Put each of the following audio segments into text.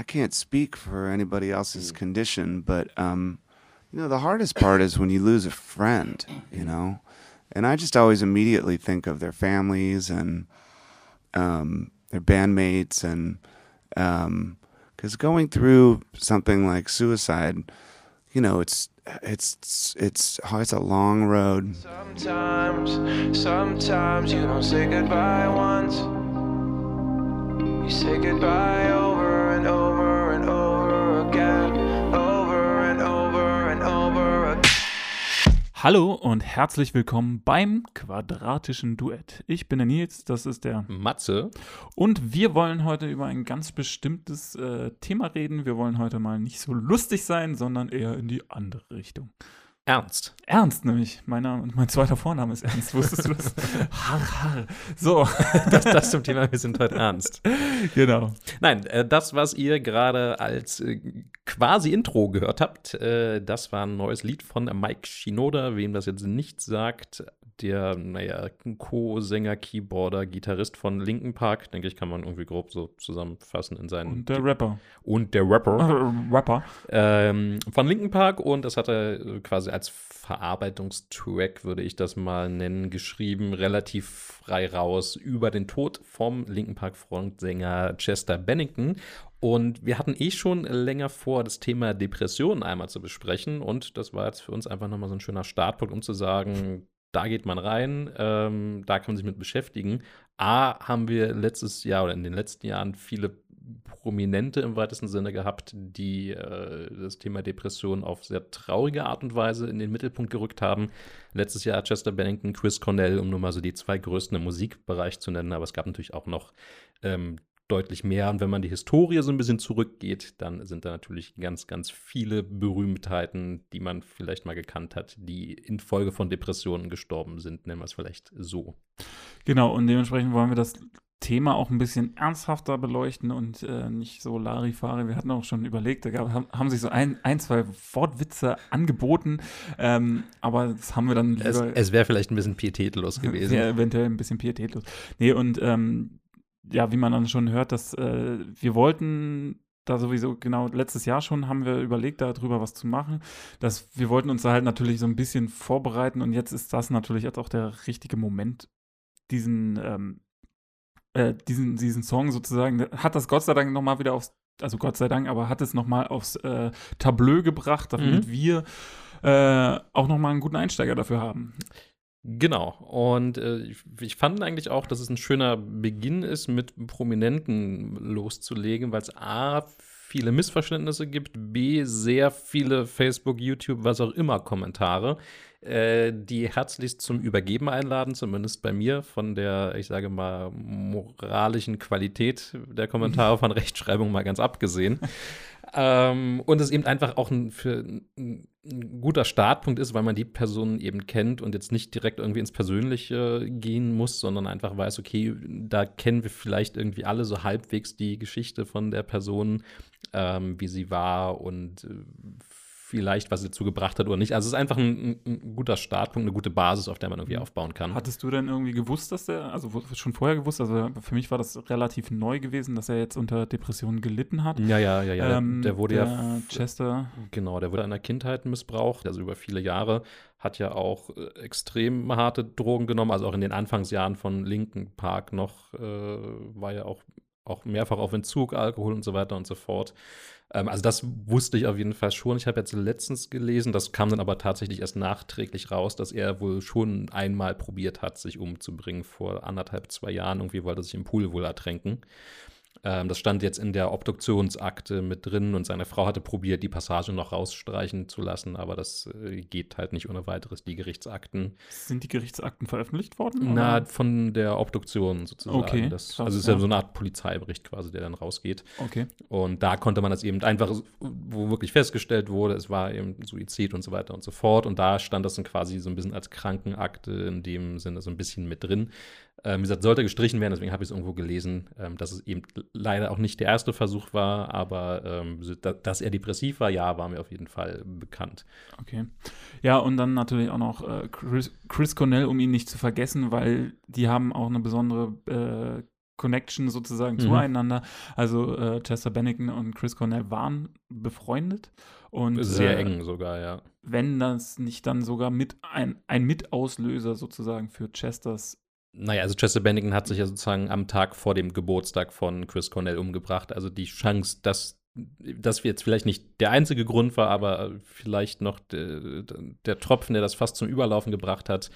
I can't speak for anybody else's condition, but um, you know, the hardest part is when you lose a friend, you know, and I just always immediately think of their families and um, their bandmates, and because going through something like suicide, you know, it's it's it's it's a long road. Sometimes, sometimes you don't say goodbye once. You say goodbye Hallo und herzlich willkommen beim quadratischen Duett. Ich bin der Nils, das ist der. Matze. Und wir wollen heute über ein ganz bestimmtes äh, Thema reden. Wir wollen heute mal nicht so lustig sein, sondern eher in die andere Richtung. Ernst. Ernst nämlich. Mein, Name, mein zweiter Vorname ist Ernst. Wusstest du das? har, har. So, Das, das zum Thema, wir sind heute ernst. genau. Nein, äh, das, was ihr gerade als äh, quasi Intro gehört habt, äh, das war ein neues Lied von Mike Shinoda. Wem das jetzt nicht sagt, der, naja, Co-Sänger, Keyboarder, Gitarrist von Linkin Park, denke ich, kann man irgendwie grob so zusammenfassen in seinen. Und der Rapper. und der Rapper. Äh, Rapper. ähm, von Linkin Park und das hat er äh, quasi als Verarbeitungstrack, würde ich das mal nennen, geschrieben, relativ frei raus über den Tod vom Linkin Park Frontsänger Chester Bennington. Und wir hatten eh schon länger vor, das Thema Depressionen einmal zu besprechen. Und das war jetzt für uns einfach nochmal so ein schöner Startpunkt, um zu sagen, da geht man rein, ähm, da kann man sich mit beschäftigen. A, haben wir letztes Jahr oder in den letzten Jahren viele Prominente im weitesten Sinne gehabt, die äh, das Thema Depression auf sehr traurige Art und Weise in den Mittelpunkt gerückt haben. Letztes Jahr Chester Bennington, Chris Cornell, um nur mal so die zwei größten im Musikbereich zu nennen, aber es gab natürlich auch noch ähm, deutlich mehr. Und wenn man die Historie so ein bisschen zurückgeht, dann sind da natürlich ganz, ganz viele Berühmtheiten, die man vielleicht mal gekannt hat, die infolge von Depressionen gestorben sind, nennen wir es vielleicht so. Genau, und dementsprechend wollen wir das Thema auch ein bisschen ernsthafter beleuchten und äh, nicht so Larifari. Wir hatten auch schon überlegt, da gab, haben, sich so ein, ein, zwei Wortwitze angeboten, ähm, aber das haben wir dann lieber. Es, es wäre vielleicht ein bisschen pietätlos gewesen. Wäre eventuell ein bisschen pietätlos. Nee, und ähm, ja, wie man dann schon hört, dass äh, wir wollten da sowieso, genau, letztes Jahr schon haben wir überlegt, darüber was zu machen. Dass wir wollten uns da halt natürlich so ein bisschen vorbereiten und jetzt ist das natürlich jetzt auch der richtige Moment, diesen, ähm, äh, diesen, diesen Song sozusagen, hat das Gott sei Dank nochmal wieder aufs, also Gott sei Dank, aber hat es nochmal aufs äh, Tableau gebracht, damit Mhm. wir äh, auch nochmal einen guten Einsteiger dafür haben. Genau. Und äh, ich, ich fand eigentlich auch, dass es ein schöner Beginn ist, mit Prominenten loszulegen, weil es A, viele Missverständnisse gibt, B, sehr viele Facebook, YouTube, was auch immer Kommentare, äh, die herzlichst zum Übergeben einladen, zumindest bei mir, von der, ich sage mal, moralischen Qualität der Kommentare von Rechtschreibung mal ganz abgesehen. Ähm, und es eben einfach auch ein, für ein, guter Startpunkt ist, weil man die Person eben kennt und jetzt nicht direkt irgendwie ins Persönliche gehen muss, sondern einfach weiß, okay, da kennen wir vielleicht irgendwie alle so halbwegs die Geschichte von der Person, ähm, wie sie war und äh, vielleicht, was sie dazu gebracht hat oder nicht. Also es ist einfach ein, ein, guter Startpunkt, eine gute Basis, auf der man irgendwie aufbauen kann. Hattest du denn irgendwie gewusst, dass der, also schon vorher gewusst, also für mich war das relativ neu gewesen, dass er jetzt unter Depressionen gelitten hat. ja, ja, ja, ja. Ähm, der wurde der ja Chester. Genau, der wurde in der Kindheit missbraucht, also über viele Jahre, hat ja auch äh, extrem harte Drogen genommen, also auch in den Anfangsjahren von Linken Park noch, äh, war ja auch, auch mehrfach auf Entzug, Alkohol und so weiter und so fort. Ähm, also das wusste ich auf jeden Fall schon. Ich habe jetzt letztens gelesen, das kam dann aber tatsächlich erst nachträglich raus, dass er wohl schon einmal probiert hat, sich umzubringen vor anderthalb, zwei Jahren. Irgendwie wollte er sich im Pool wohl ertränken. Ähm, das stand jetzt in der Obduktionsakte mit drin und seine Frau hatte probiert, die Passage noch rausstreichen zu lassen, aber das äh, geht halt nicht ohne weiteres, die Gerichtsakten. Sind die Gerichtsakten veröffentlicht worden? Na, oder? von der Obduktion sozusagen. Okay, das, krass, also es ist ja ja. so eine Art Polizeibericht quasi, der dann rausgeht. Okay. Und da konnte man das eben einfach, wo wirklich festgestellt wurde, es war eben Suizid und so weiter und so fort. Und da stand das dann quasi so ein bisschen als Krankenakte in dem Sinne so ein bisschen mit drin. Ähm, wie gesagt, sollte gestrichen werden, deswegen habe ich es irgendwo gelesen, ähm, dass es eben leider auch nicht der erste Versuch war, aber ähm, dass er depressiv war, ja, war mir auf jeden Fall bekannt. Okay. Ja, und dann natürlich auch noch äh, Chris, Chris Cornell, um ihn nicht zu vergessen, weil die haben auch eine besondere äh, Connection sozusagen Mhm. zueinander. Also äh, Chester Bennington und Chris Cornell waren befreundet. Und, Sehr äh, eng sogar, ja. Wenn das nicht dann sogar mit ein, ein Mitauslöser sozusagen für Chesters Naja, also Chester Bennington hat sich ja sozusagen am Tag vor dem Geburtstag von Chris Cornell umgebracht. Also die Chance, dass das jetzt vielleicht nicht der einzige Grund war, aber vielleicht noch der, der Tropfen, der das fast zum Überlaufen gebracht hat,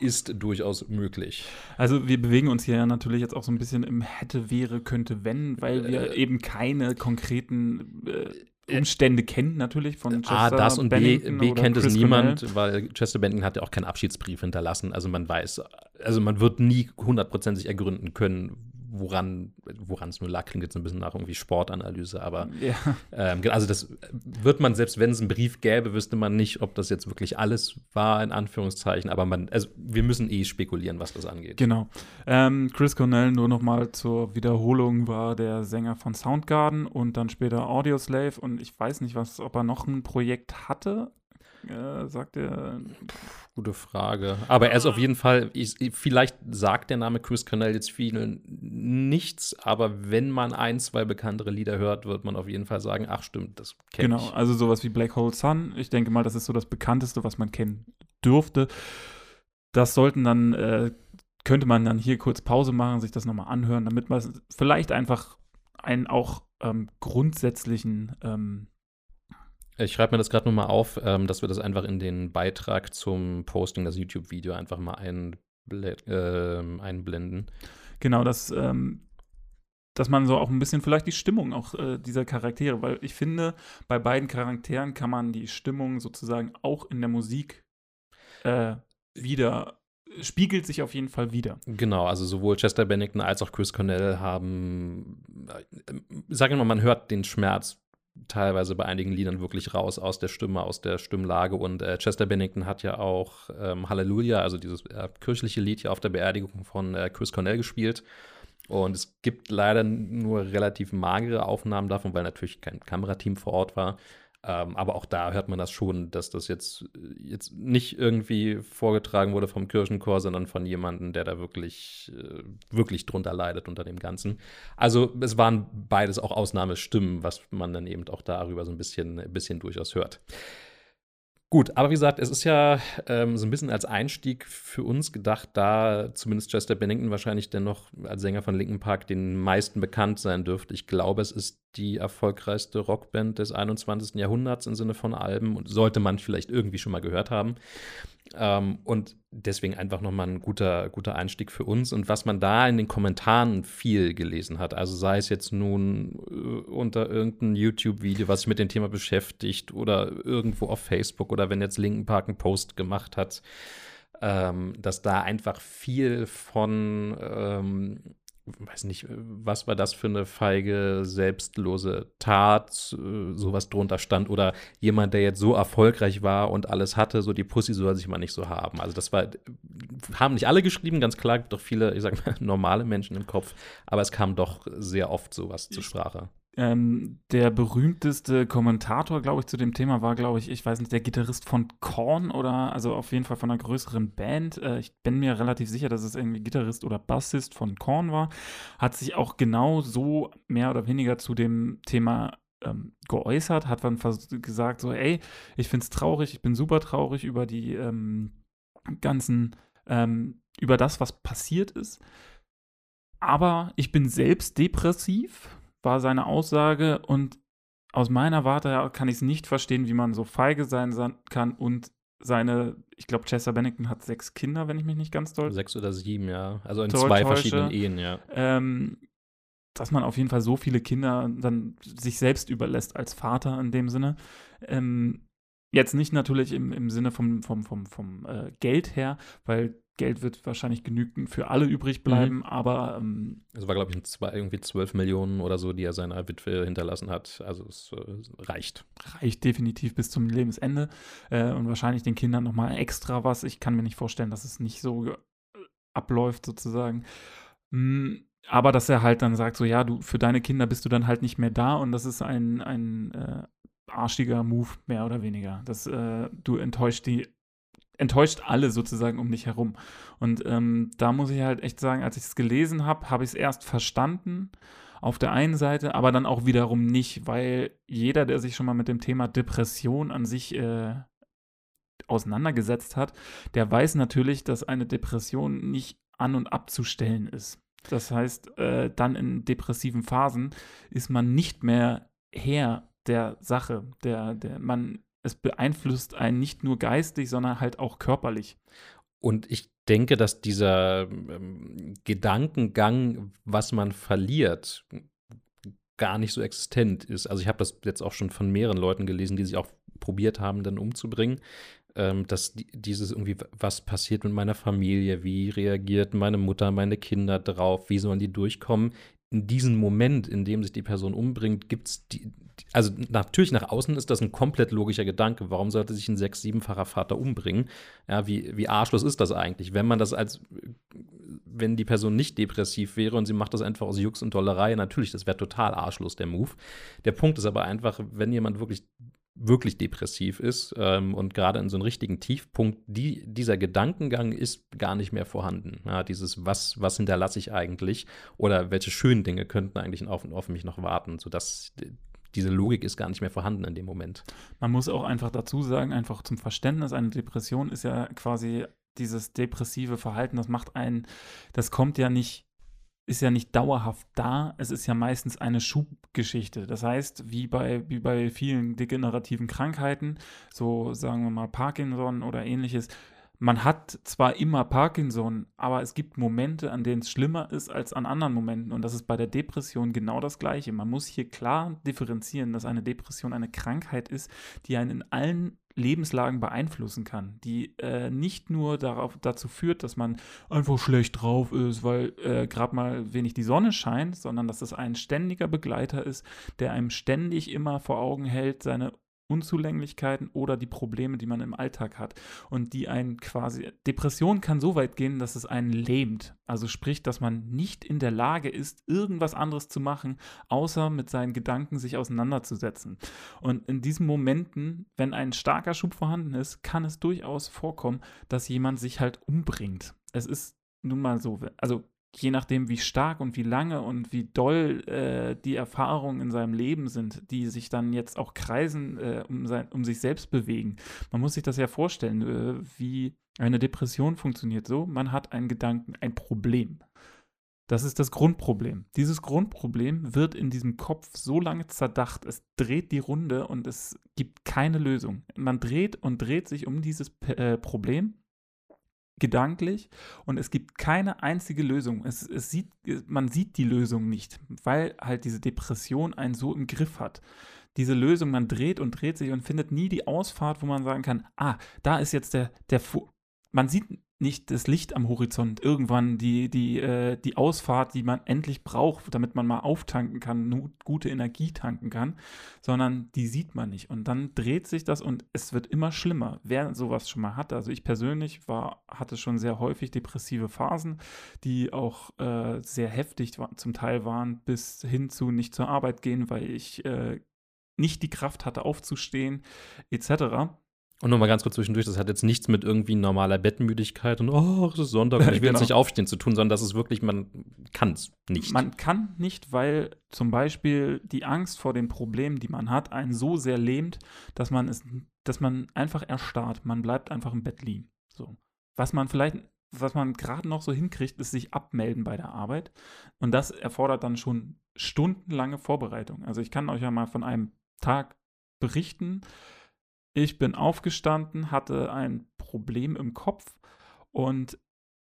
ist durchaus möglich. Also wir bewegen uns hier ja natürlich jetzt auch so ein bisschen im hätte, wäre, könnte, wenn, weil wir Äh, eben keine konkreten äh, Umstände kennen natürlich von Chester A, das und B, Bennington B oder kennt es Chris niemand, weil Chester Bennington hat ja auch keinen Abschiedsbrief hinterlassen. Also man weiß, also man wird nie hundertprozentig ergründen können, woran woran es nur lag. Klingt jetzt ein bisschen nach irgendwie Sportanalyse, aber. Ja. ähm, also das wird man, selbst wenn es einen Brief gäbe, wüsste man nicht, ob das jetzt wirklich alles war, in Anführungszeichen. Aber man, also wir müssen eh spekulieren, was das angeht. Genau. Ähm, Chris Cornell, nur noch mal zur Wiederholung, war der Sänger von Soundgarden und dann später Audioslave und ich weiß nicht, was, ob er noch ein Projekt hatte. Äh, sagt er. Gute Frage. Aber er ist auf jeden Fall, ich, vielleicht sagt der Name Chris Cornell jetzt vielen nichts, aber wenn man ein, zwei bekanntere Lieder hört, wird man auf jeden Fall sagen, ach stimmt, das kenne Genau, ich. also sowas wie Black Hole Sun. Ich denke mal, das ist so das bekannteste, was man kennen dürfte. Das sollten dann, äh, könnte man dann hier kurz Pause machen, sich das nochmal anhören, damit man vielleicht einfach einen auch ähm, grundsätzlichen ähm, Ich schreibe mir das gerade nochmal auf, ähm, dass wir das einfach in den Beitrag zum Posting, das YouTube-Video einfach mal einble ähm, einblenden. Genau, dass, ähm, dass man so auch ein bisschen vielleicht die Stimmung auch äh, dieser Charaktere, weil ich finde, bei beiden Charakteren kann man die Stimmung sozusagen auch in der Musik äh, wieder, spiegelt sich auf jeden Fall wieder. Genau, also sowohl Chester Bennington als auch Chris Cornell haben, äh, sagen wir mal, man hört den Schmerz teilweise bei einigen Liedern wirklich raus aus der Stimme, aus der Stimmlage. Und äh, Chester Bennington hat ja auch ähm, Halleluja, also dieses äh, kirchliche Lied hier auf der Beerdigung von äh, Chris Cornell gespielt. Und es gibt leider nur relativ magere Aufnahmen davon, weil natürlich kein Kamerateam vor Ort war. Ähm, aber auch da hört man das schon, dass das jetzt, jetzt nicht irgendwie vorgetragen wurde vom Kirchenchor, sondern von jemandem, der da wirklich, äh, wirklich drunter leidet unter dem Ganzen. Also es waren beides auch Ausnahmestimmen, was man dann eben auch darüber so ein bisschen, bisschen durchaus hört. Gut, aber wie gesagt, es ist ja ähm, so ein bisschen als Einstieg für uns gedacht, da zumindest Chester Bennington wahrscheinlich dennoch als Sänger von Linkin Park den meisten bekannt sein dürfte. Ich glaube, es ist die erfolgreichste Rockband des 21. Jahrhunderts im Sinne von Alben und sollte man vielleicht irgendwie schon mal gehört haben. Ähm, und deswegen einfach nochmal ein guter, guter Einstieg für uns. Und was man da in den Kommentaren viel gelesen hat, also sei es jetzt nun äh, unter irgendeinem YouTube-Video, was sich mit dem Thema beschäftigt, oder irgendwo auf Facebook oder wenn jetzt Linken Park einen Post gemacht hat, ähm, dass da einfach viel von ähm, weiß nicht, was war das für eine feige, selbstlose Tat, äh, sowas drunter stand oder jemand, der jetzt so erfolgreich war und alles hatte, so die Pussy soll sich mal nicht so haben. Also das war, haben nicht alle geschrieben, ganz klar, gibt doch viele, ich sag mal, normale Menschen im Kopf, aber es kam doch sehr oft sowas zur Sprache. Ähm, der berühmteste Kommentator, glaube ich, zu dem Thema war, glaube ich, ich weiß nicht, der Gitarrist von Korn oder also auf jeden Fall von einer größeren Band. Äh, ich bin mir relativ sicher, dass es irgendwie Gitarrist oder Bassist von Korn war. Hat sich auch genau so mehr oder weniger zu dem Thema ähm, geäußert, hat dann gesagt, so, ey, ich finde es traurig, ich bin super traurig über die ähm, ganzen, ähm, über das, was passiert ist. Aber ich bin selbst depressiv war seine Aussage und aus meiner Warte kann ich es nicht verstehen, wie man so feige sein kann und seine, ich glaube, Chester Bennington hat sechs Kinder, wenn ich mich nicht ganz doll. Sechs oder sieben, ja. Also in zwei täusche. verschiedenen Ehen, ja. Ähm, dass man auf jeden Fall so viele Kinder dann sich selbst überlässt als Vater in dem Sinne. Ähm, jetzt nicht natürlich im, im Sinne vom, vom, vom, vom äh, Geld her, weil Geld wird wahrscheinlich genügend für alle übrig bleiben, Mhm. aber ähm, Es war, glaube ich, zwei, irgendwie 12 Millionen oder so, die er seiner Witwe hinterlassen hat. Also es äh, reicht. reicht definitiv bis zum Lebensende äh, und wahrscheinlich den Kindern nochmal extra was. Ich kann mir nicht vorstellen, dass es nicht so äh, abläuft sozusagen. Mm, aber dass er halt dann sagt, so ja, du für deine Kinder bist du dann halt nicht mehr da und das ist ein, ein äh, arschiger Move, mehr oder weniger. Das, äh, du enttäuscht die enttäuscht alle sozusagen um dich herum. Und ähm, da muss ich halt echt sagen, als ich es gelesen habe, habe ich es erst verstanden auf der einen Seite, aber dann auch wiederum nicht, weil jeder, der sich schon mal mit dem Thema Depression an sich äh, auseinandergesetzt hat, der weiß natürlich, dass eine Depression nicht an und abzustellen ist. Das heißt, äh, dann in depressiven Phasen ist man nicht mehr Herr der Sache. Der, der, man, es beeinflusst einen nicht nur geistig, sondern halt auch körperlich. Und ich denke, dass dieser ähm, Gedankengang, was man verliert, gar nicht so existent ist. Also ich habe das jetzt auch schon von mehreren Leuten gelesen, die sich auch probiert haben, dann umzubringen ähm, dass dieses irgendwie, was passiert mit meiner Familie, wie reagiert meine Mutter, meine Kinder drauf, wie sollen die durchkommen. In diesem Moment, in dem sich die Person umbringt, gibt es die, also natürlich nach außen ist das ein komplett logischer Gedanke. Warum sollte sich ein sechs-, siebenfacher Vater umbringen? Ja, wie, wie arschlos ist das eigentlich? Wenn man das als, wenn die Person nicht depressiv wäre und sie macht das einfach aus Jux und Dollerei, natürlich, das wäre total arschlos, der Move. Der Punkt ist aber einfach, wenn jemand wirklich wirklich depressiv ist ähm, und gerade in so einem richtigen Tiefpunkt, die, dieser Gedankengang ist gar nicht mehr vorhanden. Ja, dieses, was, was hinterlasse ich eigentlich oder welche schönen Dinge könnten eigentlich auf, auf mich noch warten, sodass diese Logik ist gar nicht mehr vorhanden in dem Moment. Man muss auch einfach dazu sagen, einfach zum Verständnis, eine Depression ist ja quasi dieses depressive Verhalten, das macht einen, das kommt ja nicht ist ja nicht dauerhaft da, es ist ja meistens eine Schubgeschichte. Das heißt, wie bei, wie bei vielen degenerativen Krankheiten, so sagen wir mal Parkinson oder ähnliches, man hat zwar immer Parkinson, aber es gibt Momente, an denen es schlimmer ist als an anderen Momenten. Und das ist bei der Depression genau das Gleiche. Man muss hier klar differenzieren, dass eine Depression eine Krankheit ist, die einen in allen Lebenslagen beeinflussen kann, die äh, nicht nur darauf, dazu führt, dass man einfach schlecht drauf ist, weil äh, gerade mal wenig die Sonne scheint, sondern dass es ein ständiger Begleiter ist, der einem ständig immer vor Augen hält, seine Unzulänglichkeiten oder die Probleme, die man im Alltag hat und die einen quasi Depression kann so weit gehen, dass es einen lähmt. Also sprich, dass man nicht in der Lage ist, irgendwas anderes zu machen, außer mit seinen Gedanken sich auseinanderzusetzen. Und in diesen Momenten, wenn ein starker Schub vorhanden ist, kann es durchaus vorkommen, dass jemand sich halt umbringt. Es ist nun mal so, also je nachdem, wie stark und wie lange und wie doll äh, die Erfahrungen in seinem Leben sind, die sich dann jetzt auch kreisen, äh, um, sein, um sich selbst bewegen. Man muss sich das ja vorstellen, äh, wie eine Depression funktioniert so. Man hat einen Gedanken, ein Problem. Das ist das Grundproblem. Dieses Grundproblem wird in diesem Kopf so lange zerdacht, es dreht die Runde und es gibt keine Lösung. Man dreht und dreht sich um dieses äh, Problem gedanklich und es gibt keine einzige Lösung. Es, es sieht, man sieht die Lösung nicht, weil halt diese Depression einen so im Griff hat. Diese Lösung, man dreht und dreht sich und findet nie die Ausfahrt, wo man sagen kann, ah, da ist jetzt der, der, man sieht nicht das Licht am Horizont, irgendwann die, die, äh, die Ausfahrt, die man endlich braucht, damit man mal auftanken kann, gute Energie tanken kann, sondern die sieht man nicht. Und dann dreht sich das und es wird immer schlimmer. Wer sowas schon mal hatte, also ich persönlich war, hatte schon sehr häufig depressive Phasen, die auch äh, sehr heftig war, zum Teil waren, bis hin zu nicht zur Arbeit gehen, weil ich äh, nicht die Kraft hatte aufzustehen, etc. Und nochmal ganz kurz zwischendurch, das hat jetzt nichts mit irgendwie normaler Bettmüdigkeit und oh, es ist Sonntag und ich will genau. jetzt nicht aufstehen zu tun, sondern das ist wirklich, man kann es nicht. Man kann nicht, weil zum Beispiel die Angst vor den Problemen, die man hat, einen so sehr lähmt, dass man es, dass man einfach erstarrt. Man bleibt einfach im Bett liegen. So. Was man vielleicht, was man gerade noch so hinkriegt, ist sich abmelden bei der Arbeit. Und das erfordert dann schon stundenlange Vorbereitung. Also ich kann euch ja mal von einem Tag berichten, ich bin aufgestanden, hatte ein Problem im Kopf und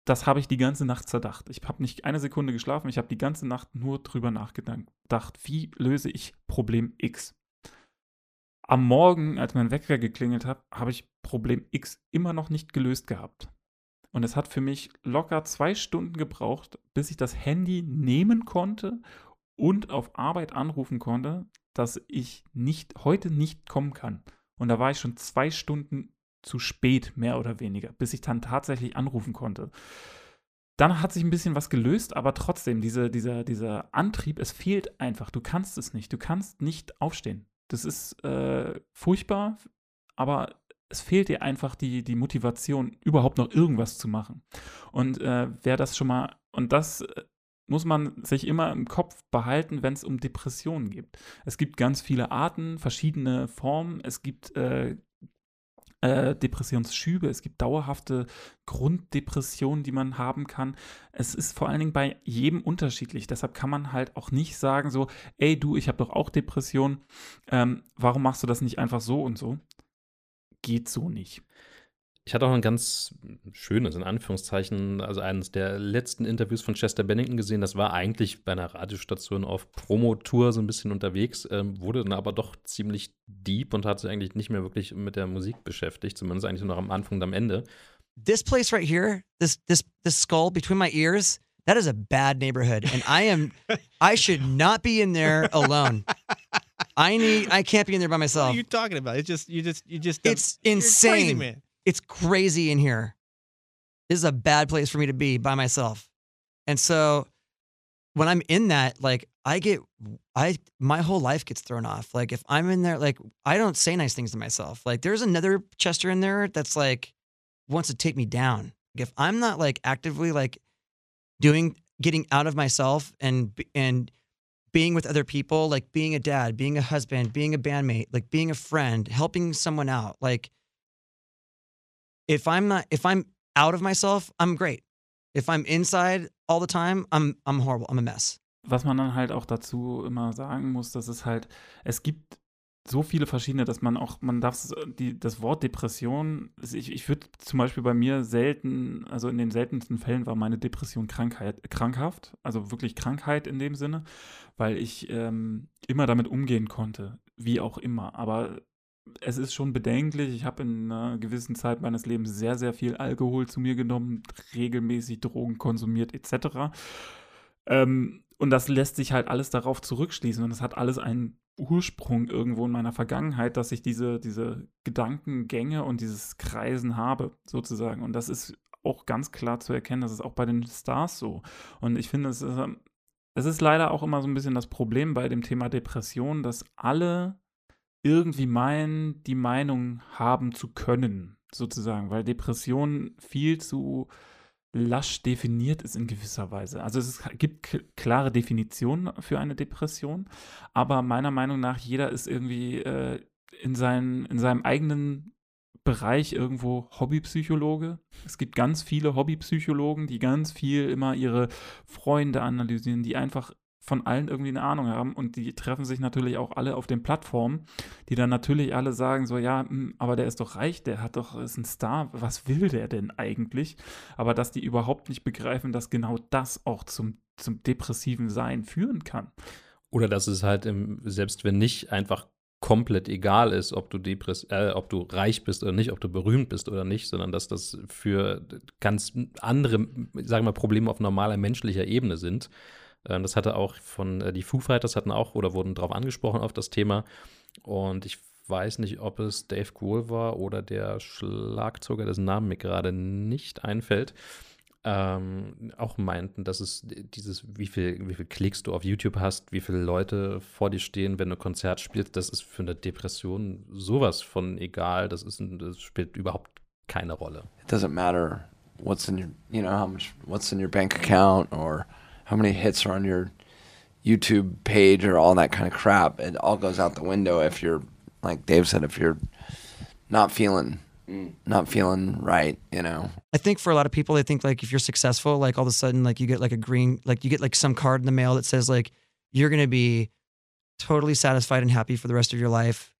das habe ich die ganze Nacht zerdacht. Ich habe nicht eine Sekunde geschlafen, ich habe die ganze Nacht nur drüber nachgedacht, wie löse ich Problem X. Am Morgen, als mein Wecker geklingelt hat, habe ich Problem X immer noch nicht gelöst gehabt. Und es hat für mich locker zwei Stunden gebraucht, bis ich das Handy nehmen konnte und auf Arbeit anrufen konnte, dass ich nicht heute nicht kommen kann. Und da war ich schon zwei Stunden zu spät, mehr oder weniger, bis ich dann tatsächlich anrufen konnte. Dann hat sich ein bisschen was gelöst, aber trotzdem, diese, dieser, dieser Antrieb, es fehlt einfach. Du kannst es nicht. Du kannst nicht aufstehen. Das ist äh, furchtbar, aber es fehlt dir einfach die, die Motivation, überhaupt noch irgendwas zu machen. Und äh, wer das schon mal, und das äh, muss man sich immer im Kopf behalten, wenn es um Depressionen geht. Es gibt ganz viele Arten, verschiedene Formen. Es gibt äh, äh, Depressionsschübe, es gibt dauerhafte Grunddepressionen, die man haben kann. Es ist vor allen Dingen bei jedem unterschiedlich. Deshalb kann man halt auch nicht sagen so, ey du, ich habe doch auch Depressionen. Ähm, warum machst du das nicht einfach so und so? Geht so nicht. Ich hatte auch ein ganz schönes, in Anführungszeichen, also eines der letzten Interviews von Chester Bennington gesehen. Das war eigentlich bei einer Radiostation auf Promotour so ein bisschen unterwegs, ähm, wurde dann aber doch ziemlich deep und hat sich eigentlich nicht mehr wirklich mit der Musik beschäftigt, zumindest eigentlich nur noch am Anfang und am Ende. This place right here, this this this skull between my ears, that is a bad neighborhood, and I am, I should not be in there alone. I need, I can't be in there by What myself. are you talking about? It's just you just you just It's you're crazy, insane. man. It's crazy in here. This is a bad place for me to be by myself. And so when I'm in that, like I get I my whole life gets thrown off. Like if I'm in there, like I don't say nice things to myself. Like there's another Chester in there that's like wants to take me down. Like if I'm not like actively like doing getting out of myself and and being with other people, like being a dad, being a husband, being a bandmate, like being a friend, helping someone out, like if I'm not if I'm out of myself, I'm great. If I'm inside all the time, I'm I'm horrible. I'm a mess. was man dann halt auch dazu immer sagen muss, dass es halt, es gibt so viele verschiedene, dass man auch, man darf die, das Wort Depression, ich, ich würde zum Beispiel bei mir selten, also in den seltensten Fällen war meine Depression Krankheit, krankhaft, also wirklich Krankheit in dem Sinne, weil ich ähm, immer damit umgehen konnte, wie auch immer. Aber es ist schon bedenklich. Ich habe in einer gewissen Zeit meines Lebens sehr, sehr viel Alkohol zu mir genommen, regelmäßig Drogen konsumiert etc. Ähm, und das lässt sich halt alles darauf zurückschließen. Und es hat alles einen Ursprung irgendwo in meiner Vergangenheit, dass ich diese, diese Gedankengänge und dieses Kreisen habe, sozusagen. Und das ist auch ganz klar zu erkennen, das ist auch bei den Stars so. Und ich finde, es ist, ähm, es ist leider auch immer so ein bisschen das Problem bei dem Thema Depression, dass alle irgendwie meinen, die Meinung haben zu können, sozusagen, weil Depression viel zu lasch definiert ist in gewisser Weise. Also es gibt klare Definitionen für eine Depression, aber meiner Meinung nach jeder ist irgendwie äh, in, seinen, in seinem eigenen Bereich irgendwo Hobbypsychologe. Es gibt ganz viele Hobbypsychologen, die ganz viel immer ihre Freunde analysieren, die einfach von allen irgendwie eine Ahnung haben und die treffen sich natürlich auch alle auf den Plattformen, die dann natürlich alle sagen so, ja, hm, aber der ist doch reich, der hat doch, ist ein Star, was will der denn eigentlich? Aber dass die überhaupt nicht begreifen, dass genau das auch zum, zum depressiven Sein führen kann. Oder dass es halt, im, selbst wenn nicht, einfach komplett egal ist, ob du, depress äh, ob du reich bist oder nicht, ob du berühmt bist oder nicht, sondern dass das für ganz andere, sagen wir mal, Probleme auf normaler menschlicher Ebene sind. Ähm, das hatte auch von, äh, die Foo Fighters hatten auch oder wurden darauf angesprochen auf das Thema. Und ich weiß nicht, ob es Dave Grohl war oder der Schlagzeuger, dessen Namen mir gerade nicht einfällt ähm, auch meinten, dass es dieses, wie viel, wie viel Klicks du auf YouTube hast, wie viele Leute vor dir stehen, wenn du Konzert spielst, das ist für eine Depression sowas von egal. Das ist, ein- das spielt überhaupt keine Rolle. it doesn't matter what's in your you know how much what's in your bank account or how many hits are on your youtube page or all that kind of crap it all goes out the window if you're like dave said if you're not feeling mm. not feeling right you know I think for a lot of people, they think like if you're successful, like all of a sudden, like you get like a green, like you get like some card in the mail that says like you're gonna be totally satisfied and happy for the rest of your life.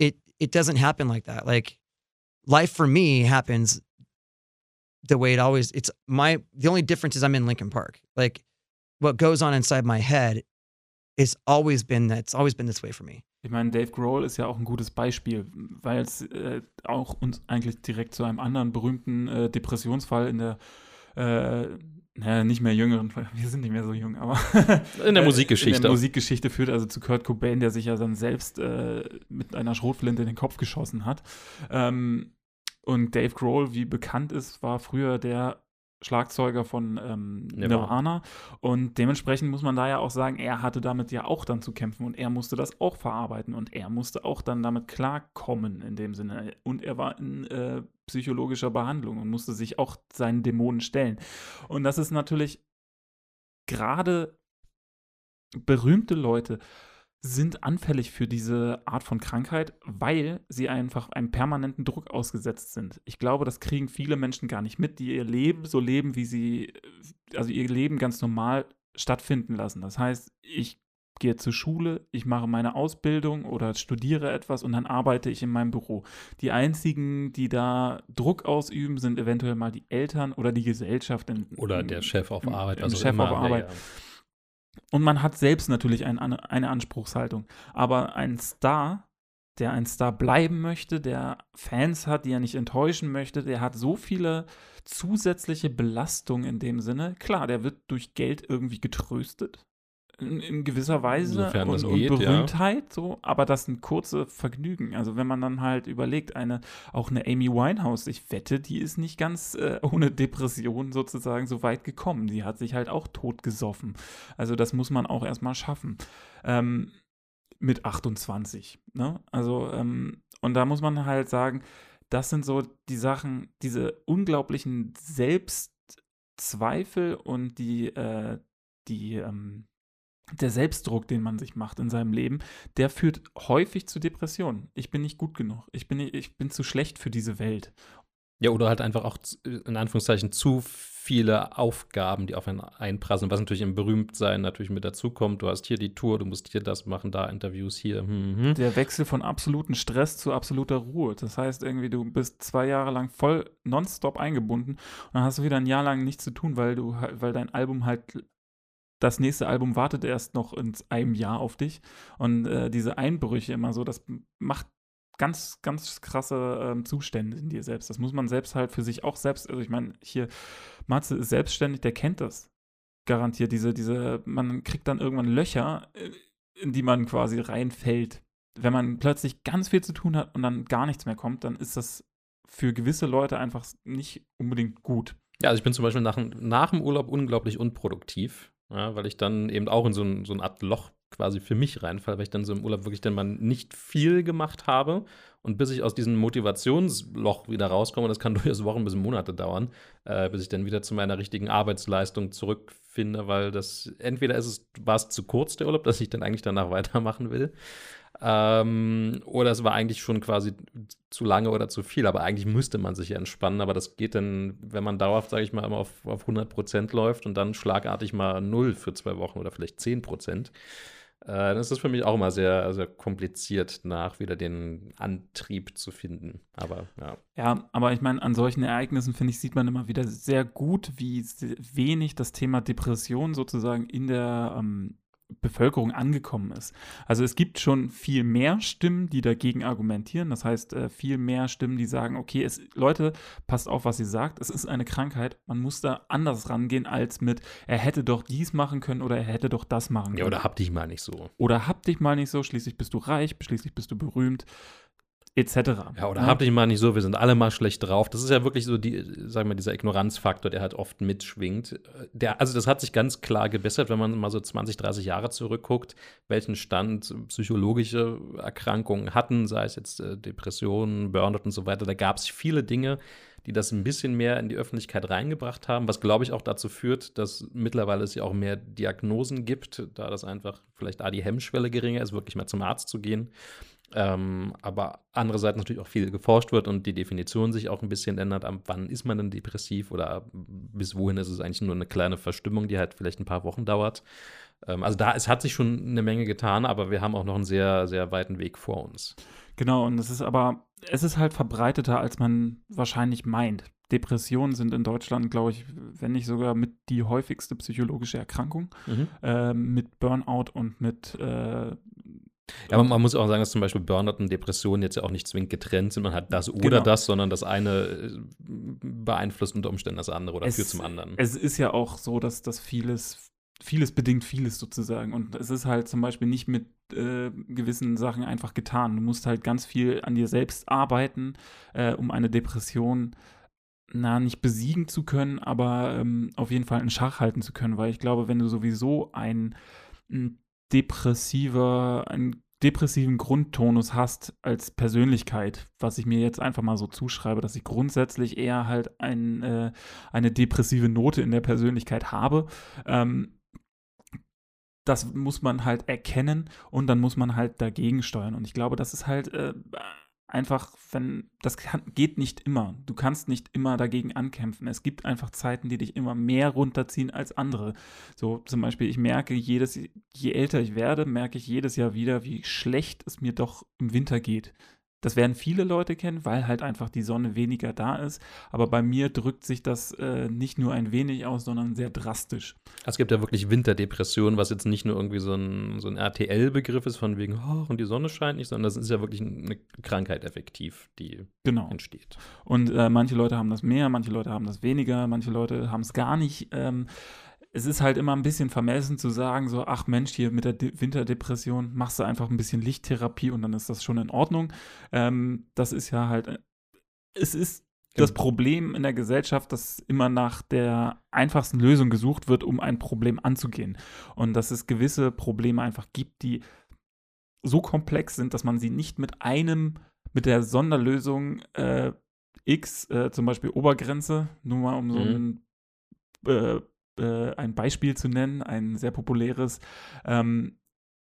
It it doesn't happen like that. Like life for me happens the way it always. It's my the only difference is I'm in Lincoln Park. Like what goes on inside my head, it's always been that. It's always been this way for me. Ich meine, Dave Grohl ist ja auch ein gutes Beispiel, weil es äh, auch uns eigentlich direkt zu einem anderen berühmten äh, Depressionsfall in der äh, naja, nicht mehr jüngeren, wir sind nicht mehr so jung, aber In der äh, Musikgeschichte. In der Musikgeschichte führt also zu Kurt Cobain, der sich ja dann selbst äh, mit einer Schrotflinte in den Kopf geschossen hat. Ähm, und Dave Grohl, wie bekannt ist, war früher der Schlagzeuger von ähm, Nirvana. Und dementsprechend muss man da ja auch sagen, er hatte damit ja auch dann zu kämpfen und er musste das auch verarbeiten und er musste auch dann damit klarkommen in dem Sinne. Und er war in äh, psychologischer Behandlung und musste sich auch seinen Dämonen stellen. Und das ist natürlich gerade berühmte Leute sind anfällig für diese Art von Krankheit, weil sie einfach einem permanenten Druck ausgesetzt sind. Ich glaube, das kriegen viele Menschen gar nicht mit, die ihr Leben so leben, wie sie, also ihr Leben ganz normal stattfinden lassen. Das heißt, ich gehe zur Schule, ich mache meine Ausbildung oder studiere etwas und dann arbeite ich in meinem Büro. Die einzigen, die da Druck ausüben, sind eventuell mal die Eltern oder die Gesellschaft. In, Oder der Chef auf Arbeit. im also Chef auf Arbeit. Ja. Und man hat selbst natürlich ein, eine Anspruchshaltung. Aber ein Star, der ein Star bleiben möchte, der Fans hat, die er nicht enttäuschen möchte, der hat so viele zusätzliche Belastungen in dem Sinne. Klar, der wird durch Geld irgendwie getröstet. In, in gewisser Weise Sofern und, und geht, ja. Berühmtheit, so, aber das sind kurze Vergnügen. Also wenn man dann halt überlegt, eine, auch eine Amy Winehouse, ich wette, die ist nicht ganz äh, ohne Depression sozusagen so weit gekommen. Die hat sich halt auch totgesoffen. Also das muss man auch erstmal schaffen. Ähm, mit 28. Ne? Also, ähm, und da muss man halt sagen, das sind so die Sachen, diese unglaublichen Selbstzweifel und die, äh, die, ähm, der Selbstdruck, den man sich macht in seinem Leben, der führt häufig zu Depressionen. Ich bin nicht gut genug. Ich bin, nicht, ich bin zu schlecht für diese Welt. Ja, oder halt einfach auch in Anführungszeichen zu viele Aufgaben, die auf einen einprasseln, was natürlich im Berühmtsein natürlich mit dazukommt. Du hast hier die Tour, du musst hier das machen, da Interviews, hier. Hm, hm. Der Wechsel von absolutem Stress zu absoluter Ruhe. Das heißt irgendwie, du bist zwei Jahre lang voll nonstop eingebunden und dann hast du wieder ein Jahr lang nichts zu tun, weil du weil dein Album halt das nächste Album wartet erst noch in einem Jahr auf dich und äh, diese Einbrüche immer so, das macht ganz, ganz krasse ähm, Zustände in dir selbst. Das muss man selbst halt für sich auch selbst, also ich meine, hier, Matze ist selbstständig, der kennt das. Garantiert, diese, diese, man kriegt dann irgendwann Löcher, äh, in die man quasi reinfällt. Wenn man plötzlich ganz viel zu tun hat und dann gar nichts mehr kommt, dann ist das für gewisse Leute einfach nicht unbedingt gut. Ja, also ich bin zum Beispiel nach, nach dem Urlaub unglaublich unproduktiv, ja, weil ich dann eben auch in so, ein, so eine Art Loch quasi für mich reinfalle, weil ich dann so im Urlaub wirklich dann mal nicht viel gemacht habe. Und bis ich aus diesem Motivationsloch wieder rauskomme, das kann durchaus Wochen bis Monate dauern, äh, bis ich dann wieder zu meiner richtigen Arbeitsleistung zurückfinde, weil das entweder ist es, war es zu kurz, der Urlaub, dass ich dann eigentlich danach weitermachen will. Ähm, oder es war eigentlich schon quasi zu lange oder zu viel. Aber eigentlich müsste man sich entspannen. Aber das geht dann, wenn man dauerhaft, sage ich mal, immer auf, auf 100 Prozent läuft und dann schlagartig mal null für zwei Wochen oder vielleicht 10 Prozent. Äh, dann ist das für mich auch immer sehr, sehr kompliziert, nach wieder den Antrieb zu finden. Aber ja. Ja, aber ich meine, an solchen Ereignissen, finde ich, sieht man immer wieder sehr gut, wie wenig das Thema Depression sozusagen in der ähm, Bevölkerung angekommen ist. Also es gibt schon viel mehr Stimmen, die dagegen argumentieren. Das heißt, äh, viel mehr Stimmen, die sagen, okay, es, Leute, passt auf, was ihr sagt. Es ist eine Krankheit. Man muss da anders rangehen als mit, er hätte doch dies machen können oder er hätte doch das machen können. ja, oder hab dich mal nicht so. oder hab dich mal nicht so, schließlich bist du reich, schließlich bist du berühmt, etc. Ja, oder hab dich mal nicht so, wir sind alle mal schlecht drauf. Das ist ja wirklich so die, sagen wir, dieser Ignoranzfaktor, der halt oft mitschwingt. Der, also das hat sich ganz klar gebessert, wenn man mal so 20, 30 Jahre zurückguckt, welchen Stand psychologische Erkrankungen hatten, sei es jetzt äh, Depressionen, Burnout und so weiter. Da gab es viele Dinge, die das ein bisschen mehr in die Öffentlichkeit reingebracht haben, was glaube ich auch dazu führt, dass mittlerweile es ja auch mehr Diagnosen gibt, da das einfach vielleicht A, die Hemmschwelle geringer ist, wirklich mal zum Arzt zu gehen. Ähm, aber andererseits natürlich auch viel geforscht wird und die Definition sich auch ein bisschen ändert. Ab wann ist man denn depressiv oder bis wohin ist es eigentlich nur eine kleine Verstimmung, die halt vielleicht ein paar Wochen dauert. Ähm, also da, es hat sich schon eine Menge getan, aber wir haben auch noch einen sehr, sehr weiten Weg vor uns. Genau, und es ist aber, es ist halt verbreiteter, als man wahrscheinlich meint. Depressionen sind in Deutschland, glaube ich, wenn nicht sogar mit die häufigste psychologische Erkrankung, äh, mit Burnout und mit äh, Ja, aber man muss auch sagen, dass zum Beispiel Burnout und Depression jetzt ja auch nicht zwingend getrennt sind. Man hat das oder Genau. das, sondern das eine äh, beeinflusst unter Umständen das andere oder es, führt zum anderen. Es ist ja auch so, dass das vieles, vieles bedingt vieles sozusagen. Und es ist halt zum Beispiel nicht mit äh, gewissen Sachen einfach getan. Du musst halt ganz viel an dir selbst arbeiten, äh, um eine Depression na, nicht besiegen zu können, aber ähm, auf jeden Fall in Schach halten zu können, weil ich glaube, wenn du sowieso ein, ein depressiver, einen depressiven Grundtonus hast als Persönlichkeit, was ich mir jetzt einfach mal so zuschreibe, dass ich grundsätzlich eher halt ein, äh, eine depressive Note in der Persönlichkeit habe, ähm, das muss man halt erkennen und dann muss man halt dagegen steuern. Und ich glaube, das ist halt äh, einfach, wenn, das kann, geht nicht immer. Du kannst nicht immer dagegen ankämpfen. Es gibt einfach Zeiten, die dich immer mehr runterziehen als andere. So zum Beispiel, ich merke jedes, je älter ich werde, merke ich jedes Jahr wieder, wie schlecht es mir doch im Winter geht. Das werden viele Leute kennen, weil halt einfach die Sonne weniger da ist. Aber bei mir drückt sich das äh, nicht nur ein wenig aus, sondern sehr drastisch. Es gibt ja wirklich Winterdepressionen, was jetzt nicht nur irgendwie so ein, so ein RTL-Begriff ist, von wegen, oh, und die Sonne scheint nicht, sondern das ist ja wirklich eine Krankheit effektiv, die genau. entsteht. Und äh, manche Leute haben das mehr, manche Leute haben das weniger, manche Leute haben es gar nicht. Ähm, es ist halt immer ein bisschen vermessen zu sagen, so, ach Mensch, hier mit der De Winterdepression machst du einfach ein bisschen Lichttherapie und dann ist das schon in Ordnung. Ähm, das ist ja halt, es ist das Problem in der Gesellschaft, dass immer nach der einfachsten Lösung gesucht wird, um ein Problem anzugehen. Und dass es gewisse Probleme einfach gibt, die so komplex sind, dass man sie nicht mit einem, mit der Sonderlösung äh, X, äh, zum Beispiel Obergrenze, nur mal um so Mhm. ein äh, äh, ein Beispiel zu nennen, ein sehr populäres. Ähm,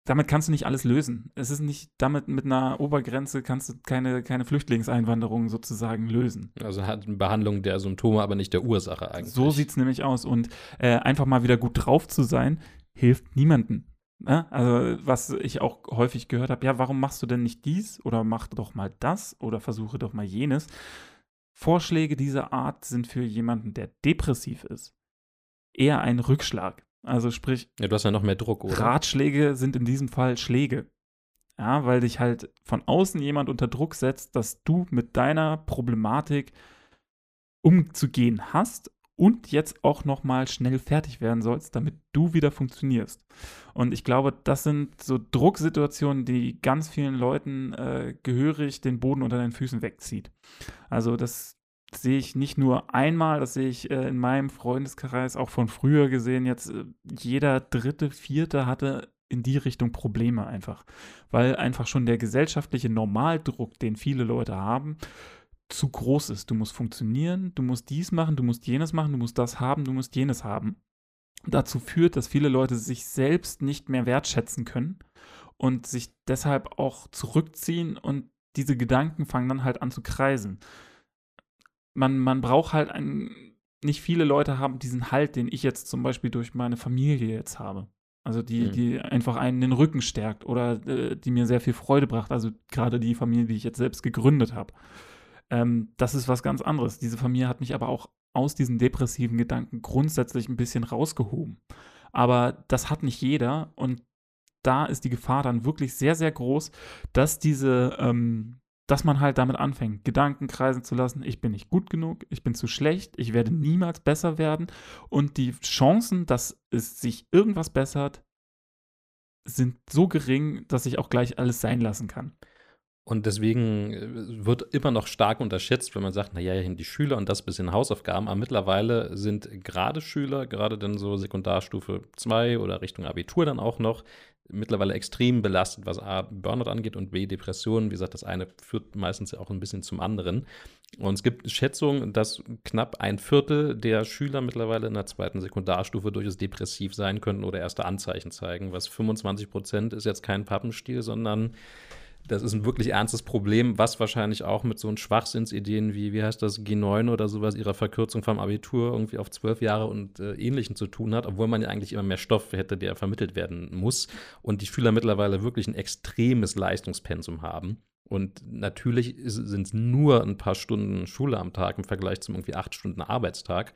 damit kannst du nicht alles lösen. Es ist nicht, damit mit einer Obergrenze kannst du keine, keine Flüchtlingseinwanderung sozusagen lösen. Also hat eine Behandlung der Symptome, aber nicht der Ursache eigentlich. So sieht es nämlich aus. Und äh, einfach mal wieder gut drauf zu sein, hilft niemandem. Ne? Also, was ich auch häufig gehört habe, ja, warum machst du denn nicht dies oder mach doch mal das oder versuche doch mal jenes? Vorschläge dieser Art sind für jemanden, der depressiv ist, eher ein Rückschlag. Also sprich, Ja, du hast ja noch mehr Druck, oder? Ratschläge sind in diesem Fall Schläge. Ja, weil dich halt von außen jemand unter Druck setzt, dass du mit deiner Problematik umzugehen hast und jetzt auch noch mal schnell fertig werden sollst, damit du wieder funktionierst. Und ich glaube, das sind so Drucksituationen, die ganz vielen Leuten äh, gehörig den Boden unter den Füßen wegzieht. Also das sehe ich nicht nur einmal, das sehe ich äh, in meinem Freundeskreis auch von früher gesehen. Jetzt äh, jeder dritte, vierte hatte in die Richtung Probleme einfach, weil einfach schon der gesellschaftliche Normaldruck, den viele Leute haben, zu groß ist. Du musst funktionieren, du musst dies machen, du musst jenes machen, du musst das haben, du musst jenes haben. Dazu führt, dass viele Leute sich selbst nicht mehr wertschätzen können und sich deshalb auch zurückziehen und diese Gedanken fangen dann halt an zu kreisen. Man, man braucht halt einen, nicht viele Leute haben diesen Halt, den ich jetzt zum Beispiel durch meine Familie jetzt habe. Also die, Mhm. die einfach einen den Rücken stärkt oder äh, die mir sehr viel Freude bracht. Also gerade die Familie, die ich jetzt selbst gegründet habe. Ähm, das ist was ganz anderes. Diese Familie hat mich aber auch aus diesen depressiven Gedanken grundsätzlich ein bisschen rausgehoben. Aber das hat nicht jeder und da ist die Gefahr dann wirklich sehr, sehr groß, dass diese, ähm, dass man halt damit anfängt, Gedanken kreisen zu lassen, ich bin nicht gut genug, ich bin zu schlecht, ich werde niemals besser werden und die Chancen, dass es sich irgendwas bessert, sind so gering, dass ich auch gleich alles sein lassen kann. Und deswegen äh, wird immer noch stark unterschätzt, wenn man sagt, naja, die Schüler und das bisschen Hausaufgaben. Aber mittlerweile sind gerade Schüler, gerade dann so Sekundarstufe 2 oder Richtung Abitur dann auch noch, mittlerweile extrem belastet, was A, Burnout angeht und B, Depressionen. Wie gesagt, das eine führt meistens auch ein bisschen zum anderen. Und es gibt Schätzungen, dass knapp ein Viertel der Schüler mittlerweile in der zweiten Sekundarstufe durchaus depressiv sein könnten oder erste Anzeichen zeigen. Was 25 Prozent ist jetzt kein Pappenstiel, sondern das ist ein wirklich ernstes Problem, was wahrscheinlich auch mit so einen Schwachsinnsideen wie, wie heißt das, G9 oder sowas, ihrer Verkürzung vom Abitur irgendwie auf zwölf Jahre und äh, Ähnlichem zu tun hat, obwohl man ja eigentlich immer mehr Stoff hätte, der vermittelt werden muss. Und die Schüler mittlerweile wirklich ein extremes Leistungspensum haben. Und natürlich sind es nur ein paar Stunden Schule am Tag im Vergleich zum irgendwie acht Stunden Arbeitstag.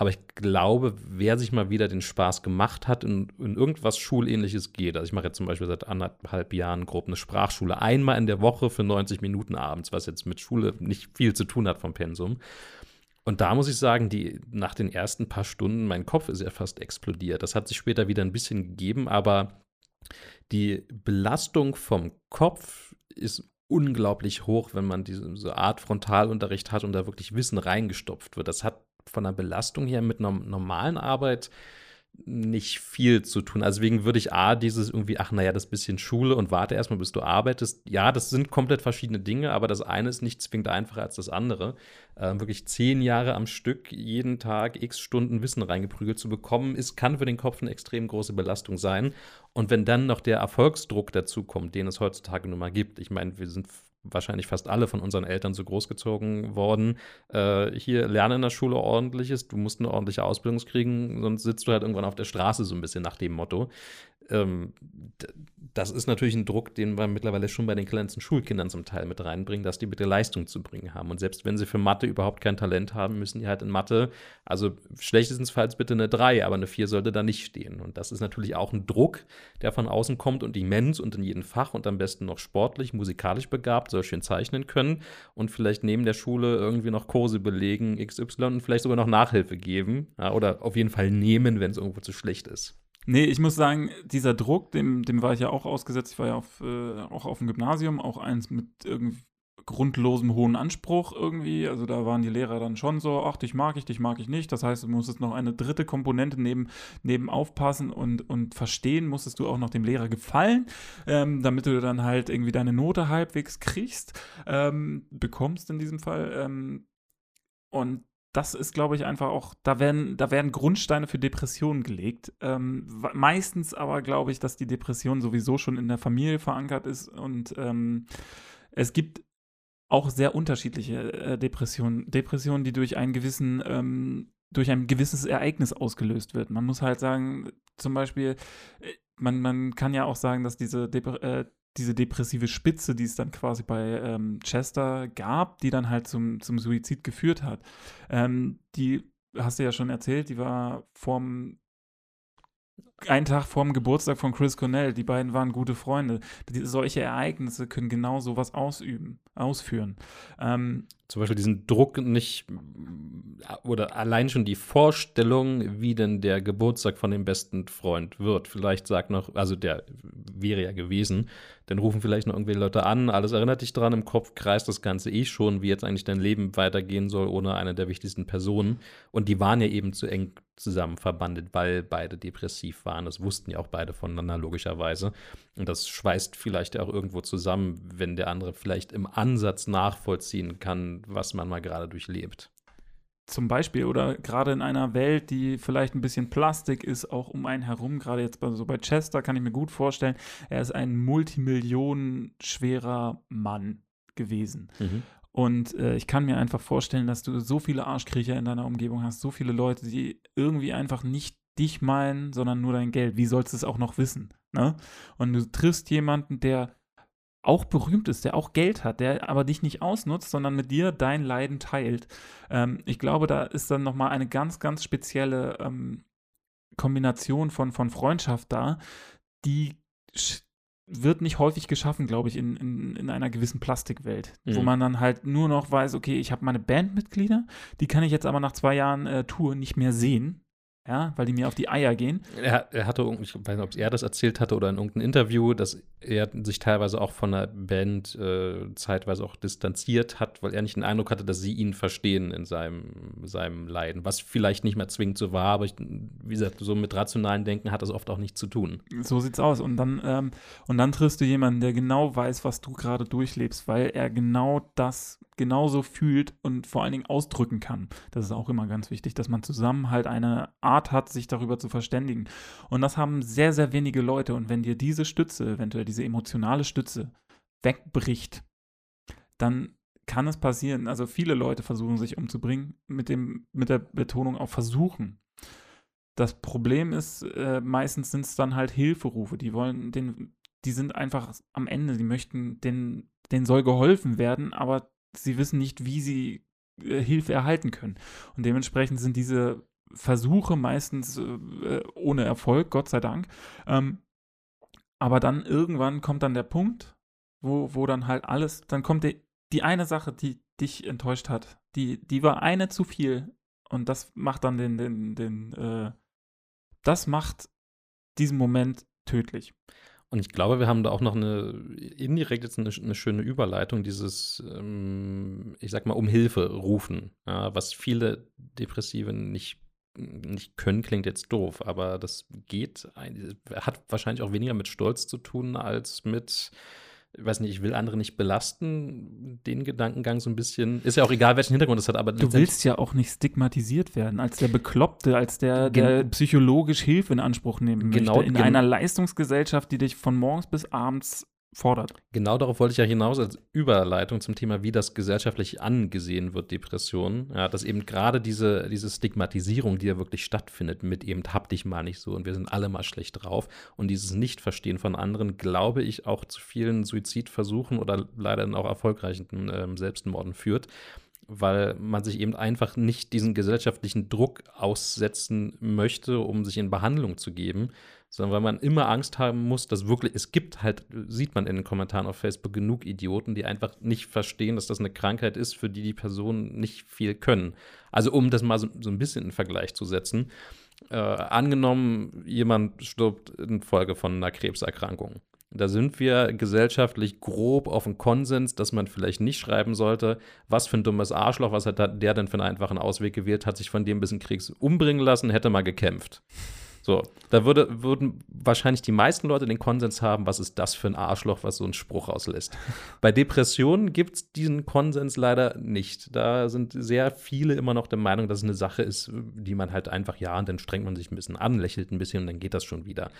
Aber ich glaube, wer sich mal wieder den Spaß gemacht hat und in, irgendwas Schulähnliches geht, also ich mache jetzt zum Beispiel seit anderthalb Jahren grob eine Sprachschule, einmal in der Woche für 90 Minuten abends, was jetzt mit Schule nicht viel zu tun hat vom Pensum. Und da muss ich sagen, die, nach den ersten paar Stunden, mein Kopf ist ja fast explodiert. Das hat sich später wieder ein bisschen gegeben, aber die Belastung vom Kopf ist unglaublich hoch, wenn man diese Art Frontalunterricht hat und da wirklich Wissen reingestopft wird. Das hat von der Belastung her mit einer normalen Arbeit nicht viel zu tun. Also deswegen würde ich A, dieses irgendwie, ach naja, das bisschen Schule und warte erstmal, bis du arbeitest. Ja, das sind komplett verschiedene Dinge, aber das eine ist nicht zwingend einfacher als das andere. Ähm, wirklich zehn Jahre am Stück, jeden Tag x Stunden Wissen reingeprügelt zu bekommen, ist, kann für den Kopf eine extrem große Belastung sein. Und wenn dann noch der Erfolgsdruck dazu kommt, den es heutzutage nun mal gibt, ich meine, wir sind wahrscheinlich fast alle von unseren Eltern so großgezogen worden. Äh, hier lerne in der Schule ordentliches, du musst eine ordentliche Ausbildung kriegen, sonst sitzt du halt irgendwann auf der Straße so ein bisschen nach dem Motto ähm, das ist natürlich ein Druck, den wir mittlerweile schon bei den kleinsten Schulkindern zum Teil mit reinbringen, dass die bitte Leistung zu bringen haben. Und selbst wenn sie für Mathe überhaupt kein Talent haben, müssen die halt in Mathe, also schlechtestenfalls bitte eine 3, aber eine 4 sollte da nicht stehen. Und das ist natürlich auch ein Druck, der von außen kommt und immens und in jedem Fach und am besten noch sportlich, musikalisch begabt, soll schön zeichnen können und vielleicht neben der Schule irgendwie noch Kurse belegen, XY und vielleicht sogar noch Nachhilfe geben ja, oder auf jeden Fall nehmen, wenn es irgendwo zu schlecht ist. Nee, ich muss sagen, dieser Druck, dem, dem war ich ja auch ausgesetzt. Ich war ja auf, äh, auch auf dem Gymnasium, auch eins mit grundlosem hohen Anspruch irgendwie. Also da waren die Lehrer dann schon so, ach, dich mag ich, dich mag ich nicht. Das heißt, du musstest noch eine dritte Komponente neben, neben aufpassen und, und verstehen, musstest du auch noch dem Lehrer gefallen, ähm, damit du dann halt irgendwie deine Note halbwegs kriegst, ähm, bekommst in diesem Fall. Ähm, und das ist, glaube ich, einfach auch, da werden, da werden Grundsteine für Depressionen gelegt. Ähm, meistens aber glaube ich, dass die Depression sowieso schon in der Familie verankert ist und ähm, es gibt auch sehr unterschiedliche äh, Depressionen. Depressionen, die durch einen gewissen, ähm, durch ein gewisses Ereignis ausgelöst wird. Man muss halt sagen, zum Beispiel, äh, man, man kann ja auch sagen, dass diese Dep äh, diese depressive Spitze, die es dann quasi bei ähm, Chester gab, die dann halt zum, zum Suizid geführt hat. Ähm, die hast du ja schon erzählt, die war vorm einen Tag vorm Geburtstag von Chris Cornell. Die beiden waren gute Freunde. Die, solche Ereignisse können genau sowas ausüben, ausführen. Ähm, Zum Beispiel diesen Druck nicht oder allein schon die Vorstellung, wie denn der Geburtstag von dem besten Freund wird. Vielleicht sagt noch, also der wäre ja gewesen, dann rufen vielleicht noch irgendwelche Leute an, alles erinnert dich dran, im Kopf kreist das Ganze eh schon, wie jetzt eigentlich dein Leben weitergehen soll ohne eine der wichtigsten Personen. Und die waren ja eben zu eng zusammen verbandet, weil beide depressiv waren. Das wussten ja auch beide voneinander, logischerweise. Und das schweißt vielleicht auch irgendwo zusammen, wenn der andere vielleicht im Ansatz nachvollziehen kann, was man mal gerade durchlebt zum Beispiel oder gerade in einer Welt, die vielleicht ein bisschen Plastik ist, auch um einen herum, gerade jetzt bei, so bei Chester kann ich mir gut vorstellen, er ist ein multimillionenschwerer Mann gewesen. Mhm. Und äh, ich kann mir einfach vorstellen, dass du so viele Arschkriecher in deiner Umgebung hast, so viele Leute, die irgendwie einfach nicht dich meinen, sondern nur dein Geld. Wie sollst du es auch noch wissen? Ne? Und du triffst jemanden, der auch berühmt ist, der auch Geld hat, der aber dich nicht ausnutzt, sondern mit dir dein Leiden teilt. Ähm, ich glaube, da ist dann nochmal eine ganz, ganz spezielle ähm, Kombination von, von Freundschaft da, die wird nicht häufig geschaffen, glaube ich, in, in, in einer gewissen Plastikwelt, mhm. wo man dann halt nur noch weiß, okay, ich habe meine Bandmitglieder, die kann ich jetzt aber nach zwei Jahren äh, Tour nicht mehr sehen, ja, weil die mir auf die Eier gehen. Er, er hatte, ich weiß nicht, ob er das erzählt hatte oder in irgendeinem Interview, dass er sich teilweise auch von der Band äh, zeitweise auch distanziert hat, weil er nicht den Eindruck hatte, dass sie ihn verstehen in seinem, seinem Leiden, was vielleicht nicht mehr zwingend so war, aber ich, wie gesagt, so mit rationalen Denken hat das oft auch nichts zu tun. So sieht's aus. Und dann, ähm, und dann triffst du jemanden, der genau weiß, was du gerade durchlebst, weil er genau das genauso fühlt und vor allen Dingen ausdrücken kann. Das ist auch immer ganz wichtig, dass man zusammen halt eine Art hat, sich darüber zu verständigen. Und das haben sehr, sehr wenige Leute. Und wenn dir diese Stütze, eventuell diese emotionale Stütze wegbricht, dann kann es passieren. Also viele Leute versuchen sich umzubringen, mit, dem, mit der Betonung auf versuchen. Das Problem ist, äh, meistens sind es dann halt Hilferufe. Die wollen den, die sind einfach am Ende, die möchten, denen, denen soll geholfen werden, aber sie wissen nicht, wie sie äh, Hilfe erhalten können. Und dementsprechend sind diese Versuche meistens äh, ohne Erfolg, Gott sei Dank. Ähm, aber dann irgendwann kommt dann der Punkt, wo, wo dann halt alles, dann kommt die, die eine Sache, die dich enttäuscht hat, die, die war eine zu viel. Und das macht dann den, den, den, äh, das macht diesen Moment tödlich. Und ich glaube, wir haben da auch noch eine indirekt jetzt eine, eine schöne Überleitung, dieses, ähm, ich sag mal, um Hilfe rufen, ja, was viele Depressive nicht, nicht können, klingt jetzt doof, aber das geht, hat wahrscheinlich auch weniger mit Stolz zu tun als mit ich weiß nicht, ich will andere nicht belasten, den Gedankengang so ein bisschen. Ist ja auch egal, welchen Hintergrund es hat, aber Du willst ja auch nicht stigmatisiert werden als der Bekloppte, als der, der psychologisch Hilfe in Anspruch nehmen Genau, möchte. In einer Leistungsgesellschaft, die dich von morgens bis abends fordert. Genau darauf wollte ich ja hinaus als Überleitung zum Thema, wie das gesellschaftlich angesehen wird, Depression. Ja, dass eben gerade diese, diese Stigmatisierung, die ja wirklich stattfindet, mit eben hab dich mal nicht so und wir sind alle mal schlecht drauf und dieses Nichtverstehen von anderen, glaube ich, auch zu vielen Suizidversuchen oder leider dann auch erfolgreichen ähm, Selbstmorden führt. Weil man sich eben einfach nicht diesen gesellschaftlichen Druck aussetzen möchte, um sich in Behandlung zu geben, sondern weil man immer Angst haben muss, dass wirklich, es gibt halt, sieht man in den Kommentaren auf Facebook genug Idioten, die einfach nicht verstehen, dass das eine Krankheit ist, für die die Personen nicht viel können. Also um das mal so, so ein bisschen in Vergleich zu setzen, äh, angenommen, jemand stirbt infolge von einer Krebserkrankung. Da sind wir gesellschaftlich grob auf einen Konsens, dass man vielleicht nicht schreiben sollte, was für ein dummes Arschloch, was hat der denn für einen einfachen Ausweg gewählt, hat sich von dem bisschen Kriegs umbringen lassen, hätte mal gekämpft. So, da würde, würden wahrscheinlich die meisten Leute den Konsens haben, was ist das für ein Arschloch, was so einen Spruch auslässt. Bei Depressionen gibt es diesen Konsens leider nicht. Da sind sehr viele immer noch der Meinung, dass es eine Sache ist, die man halt einfach, ja, und dann strengt man sich ein bisschen an, lächelt ein bisschen und dann geht das schon wieder.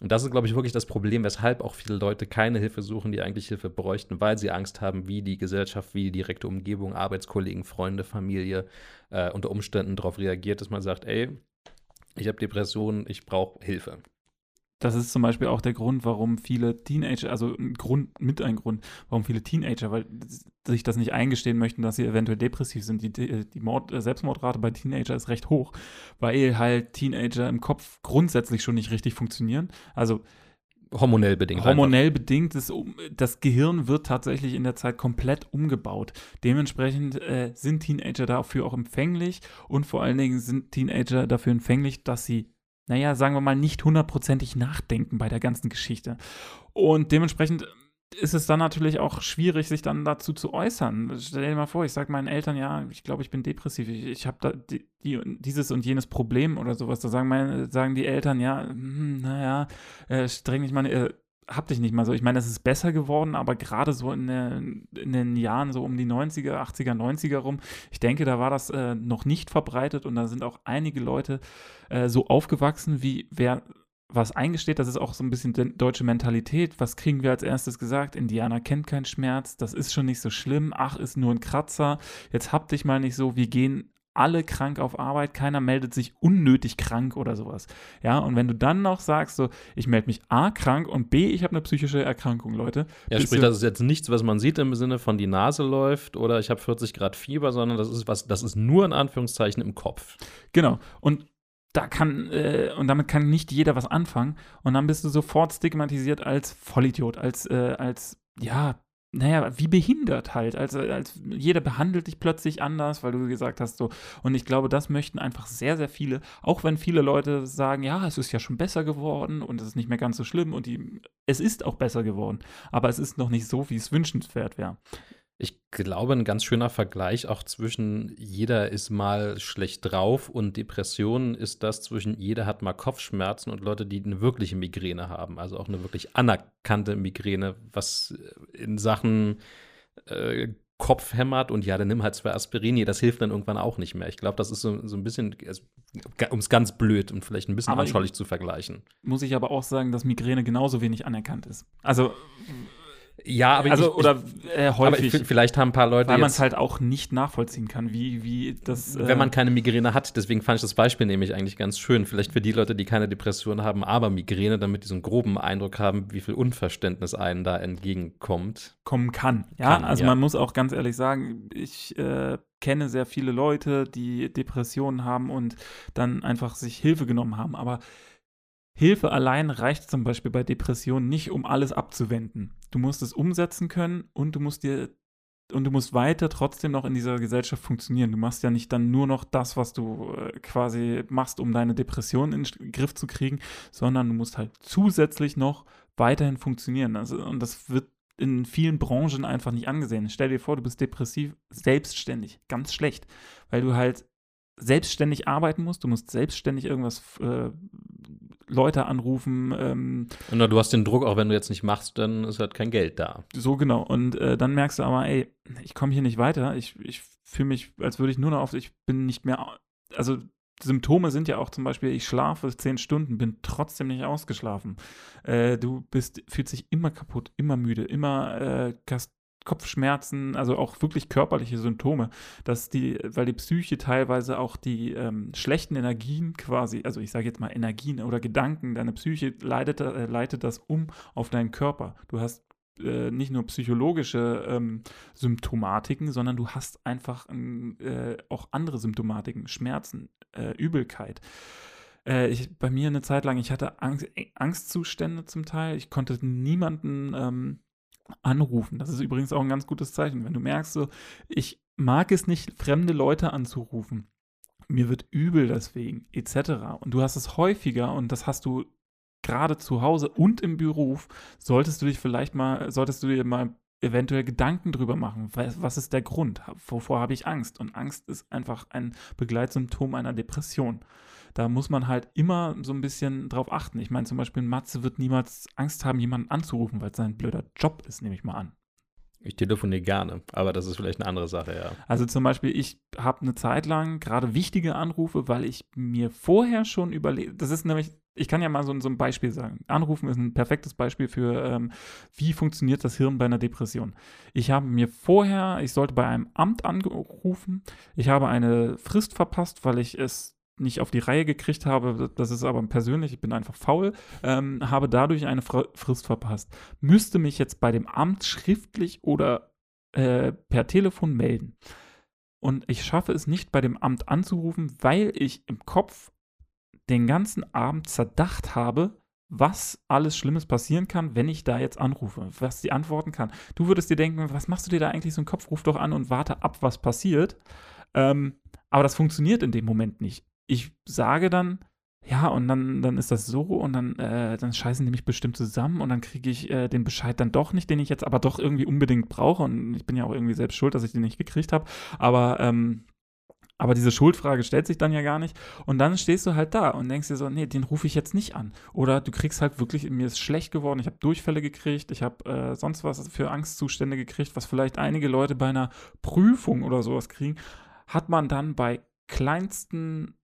Und das ist, glaube ich, wirklich das Problem, weshalb auch viele Leute keine Hilfe suchen, die eigentlich Hilfe bräuchten, weil sie Angst haben, wie die Gesellschaft, wie die direkte Umgebung, Arbeitskollegen, Freunde, Familie äh, unter Umständen darauf reagiert, dass man sagt, ey, ich habe Depressionen, ich brauche Hilfe. Das ist zum Beispiel auch der Grund, warum viele Teenager, also ein Grund, mit ein Grund, warum viele Teenager, weil sich das nicht eingestehen möchten, dass sie eventuell depressiv sind. Die, die Mord, äh, Selbstmordrate bei Teenager ist recht hoch, weil halt Teenager im Kopf grundsätzlich schon nicht richtig funktionieren. Also Hormonell bedingt. hormonell bedingt, ist, das Gehirn wird tatsächlich in der Zeit komplett umgebaut. Dementsprechend äh, sind Teenager dafür auch empfänglich und vor allen Dingen sind Teenager dafür empfänglich, dass sie, naja, sagen wir mal, nicht hundertprozentig nachdenken bei der ganzen Geschichte. Und dementsprechend ist es dann natürlich auch schwierig, sich dann dazu zu äußern. Stell dir mal vor, ich sage meinen Eltern, ja, ich glaube, ich bin depressiv, ich, ich habe da die, die, dieses und jenes Problem oder sowas. Da sagen, meine, sagen die Eltern, ja, hm, naja, äh, streng dich mal, äh, hab dich nicht mal so. Ich meine, es ist besser geworden, aber gerade so in, der, in den Jahren so um die 90er, 80er, 90er rum, ich denke, da war das äh, noch nicht verbreitet und da sind auch einige Leute äh, so aufgewachsen, wie wer was eingesteht, das ist auch so ein bisschen de- deutsche Mentalität. Was kriegen wir als erstes gesagt? Indianer kennt keinen Schmerz, das ist schon nicht so schlimm, ach, ist nur ein Kratzer, jetzt hab dich mal nicht so, wir gehen alle krank auf Arbeit, keiner meldet sich unnötig krank oder sowas. Ja, und wenn du dann noch sagst, so, ich melde mich A krank und B, ich habe eine psychische Erkrankung, Leute. Ja, sprich, das ist jetzt nichts, was man sieht im Sinne von die Nase läuft oder ich habe 40 Grad Fieber, sondern das ist was, das ist nur in Anführungszeichen im Kopf. Genau. Und da kann, äh, und damit kann nicht jeder was anfangen. Und dann bist du sofort stigmatisiert als Vollidiot, als, äh, als, ja, naja, wie behindert halt. Also, als jeder behandelt dich plötzlich anders, weil du gesagt hast, so. Und ich glaube, das möchten einfach sehr, sehr viele, auch wenn viele Leute sagen, ja, es ist ja schon besser geworden und es ist nicht mehr ganz so schlimm und die, es ist auch besser geworden. Aber es ist noch nicht so, wie es wünschenswert wäre. Ich glaube, ein ganz schöner Vergleich auch zwischen jeder ist mal schlecht drauf und Depressionen ist das zwischen jeder hat mal Kopfschmerzen und Leute, die eine wirkliche Migräne haben. Also auch eine wirklich anerkannte Migräne, was in Sachen äh, Kopf hämmert und ja, dann nimm halt zwei Aspirin, nee, das hilft dann irgendwann auch nicht mehr. Ich glaube, das ist so, so ein bisschen, um es ganz blöd und vielleicht ein bisschen Aber anschaulich zu vergleichen. Muss ich aber auch sagen, dass Migräne genauso wenig anerkannt ist. Also, Ja, aber also ich, oder äh, aber häufig. ich, vielleicht haben ein paar Leute weil man es halt auch nicht nachvollziehen kann, wie, wie das. äh, Wenn man keine Migräne hat, deswegen fand ich das Beispiel nämlich eigentlich ganz schön. Vielleicht für die Leute, die keine Depression haben, aber Migräne, damit die so einen groben Eindruck haben, wie viel Unverständnis einen da entgegenkommt. kommen kann. Ja, Kann, also ja. man muss auch ganz ehrlich sagen, ich äh, kenne sehr viele Leute, die Depressionen haben und dann einfach sich Hilfe genommen haben. Aber Hilfe allein reicht zum Beispiel bei Depressionen nicht, um alles abzuwenden. Du musst es umsetzen können und du musst dir und du musst weiter trotzdem noch in dieser Gesellschaft funktionieren. Du machst ja nicht dann nur noch das, was du äh, quasi machst, um deine Depression in den Griff zu kriegen, sondern du musst halt zusätzlich noch weiterhin funktionieren. Also, und das wird in vielen Branchen einfach nicht angesehen. Stell dir vor, du bist depressiv, selbstständig, ganz schlecht, weil du halt selbstständig arbeiten musst, du musst selbstständig irgendwas äh, Leute anrufen. Ähm, Und du hast den Druck, auch wenn du jetzt nicht machst, dann ist halt kein Geld da. so genau. Und äh, dann merkst du aber, ey, ich komme hier nicht weiter. Ich, ich fühle mich, als würde ich nur noch auf, ich bin nicht mehr, also Symptome sind ja auch zum Beispiel, ich schlafe zehn Stunden, bin trotzdem nicht ausgeschlafen. Äh, du bist, fühlst dich immer kaputt, immer müde, immer äh, Kopfschmerzen, also auch wirklich körperliche Symptome, dass die, weil die Psyche teilweise auch die ähm, schlechten Energien quasi, also ich sage jetzt mal Energien oder Gedanken, deine Psyche leitet, äh, leitet das um auf deinen Körper. Du hast äh, nicht nur psychologische ähm, Symptomatiken, sondern du hast einfach ähm, äh, auch andere Symptomatiken, Schmerzen, äh, Übelkeit. Äh, ich, bei mir eine Zeit lang, ich hatte Angst, Angstzustände zum Teil. Ich konnte niemanden ähm, anrufen. Das ist übrigens auch ein ganz gutes Zeichen. Wenn du merkst, so, ich mag es nicht, fremde Leute anzurufen. Mir wird übel deswegen, etc. Und du hast es häufiger und das hast du gerade zu Hause und im Beruf, solltest du dich vielleicht mal, solltest du dir mal eventuell Gedanken drüber machen. Was, was ist der Grund? Wovor habe ich Angst? Und Angst ist einfach ein Begleitsymptom einer Depression. Da muss man halt immer so ein bisschen drauf achten. Ich meine, zum Beispiel Matze wird niemals Angst haben, jemanden anzurufen, weil es sein blöder Job ist, nehme ich mal an. Ich telefoniere gerne, aber das ist vielleicht eine andere Sache, ja. Also zum Beispiel, ich habe eine Zeit lang gerade wichtige Anrufe, weil ich mir vorher schon überlegt, das ist nämlich, ich kann ja mal so, so ein Beispiel sagen. Anrufen ist ein perfektes Beispiel für, ähm, wie funktioniert das Hirn bei einer Depression. Ich habe mir vorher, ich sollte bei einem Amt angerufen, ich habe eine Frist verpasst, weil ich es nicht auf die Reihe gekriegt habe, das ist aber persönlich, ich bin einfach faul, ähm, habe dadurch eine Fr Frist verpasst. Müsste mich jetzt bei dem Amt schriftlich oder äh, per Telefon melden. Und ich schaffe es nicht, bei dem Amt anzurufen, weil ich im Kopf den ganzen Abend zerdacht habe, was alles Schlimmes passieren kann, wenn ich da jetzt anrufe, was sie antworten kann. Du würdest dir denken, was machst du dir da eigentlich so einen Kopf? Ruf doch an und warte ab, was passiert. Ähm, aber das funktioniert in dem Moment nicht ich sage dann, ja, und dann, dann ist das so und dann, äh, dann scheißen die mich bestimmt zusammen und dann kriege ich äh, den Bescheid dann doch nicht, den ich jetzt aber doch irgendwie unbedingt brauche. Und ich bin ja auch irgendwie selbst schuld, dass ich den nicht gekriegt habe. Aber, ähm, aber diese Schuldfrage stellt sich dann ja gar nicht. Und dann stehst du halt da und denkst dir so, nee, den rufe ich jetzt nicht an. Oder du kriegst halt wirklich, mir ist schlecht geworden, ich habe Durchfälle gekriegt, ich habe äh, sonst was für Angstzustände gekriegt, was vielleicht einige Leute bei einer Prüfung oder sowas kriegen, hat man dann bei kleinsten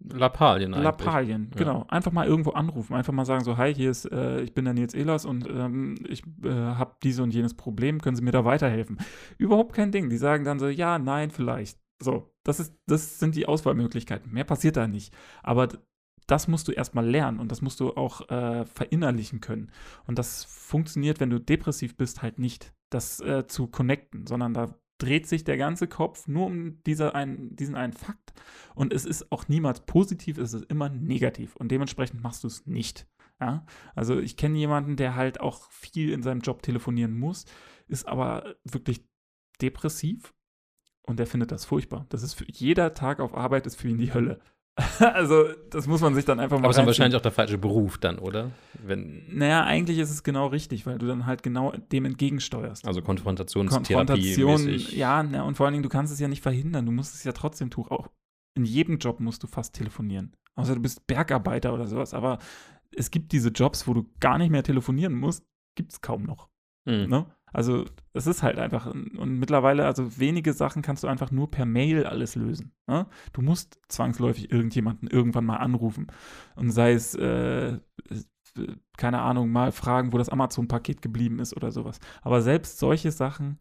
Lappalien eigentlich. Lappalien, genau. Einfach mal irgendwo anrufen, einfach mal sagen so, hi, hier ist, äh, ich bin der Nils Ehlers und ähm, ich äh, habe diese und jenes Problem, können Sie mir da weiterhelfen? Überhaupt kein Ding. Die sagen dann so, ja, nein, vielleicht. So, das ist, das sind die Auswahlmöglichkeiten. Mehr passiert da nicht. Aber das musst du erstmal lernen und das musst du auch äh, verinnerlichen können. Und das funktioniert, wenn du depressiv bist, halt nicht, das äh, zu connecten, sondern da dreht sich der ganze Kopf nur um diese ein, diesen einen Fakt. Und es ist auch niemals positiv, es ist immer negativ. Und dementsprechend machst du es nicht. Ja? Also ich kenne jemanden, der halt auch viel in seinem Job telefonieren muss, ist aber wirklich depressiv und der findet das furchtbar. Das ist für jeder Tag auf Arbeit ist für ihn die Hölle. also, das muss man sich dann einfach mal. Aber es ist dann wahrscheinlich auch der falsche Beruf dann, oder? Wenn, Naja, eigentlich ist es genau richtig, weil du dann halt genau dem entgegensteuerst. also Konfrontationstherapie. Konfrontation, ja, na, und vor allen Dingen, du kannst es ja nicht verhindern. Du musst es ja trotzdem tun. Auch in jedem Job musst du fast telefonieren. Außer du bist Bergarbeiter oder sowas. Aber es gibt diese Jobs, wo du gar nicht mehr telefonieren musst, gibt es kaum noch. Hm. Ne? Also es ist halt einfach, und mittlerweile, also wenige Sachen kannst du einfach nur per Mail alles lösen. Ne? Du musst zwangsläufig irgendjemanden irgendwann mal anrufen. Und sei es, äh, äh, keine Ahnung, mal fragen, wo das Amazon-Paket geblieben ist oder sowas. Aber selbst solche Sachen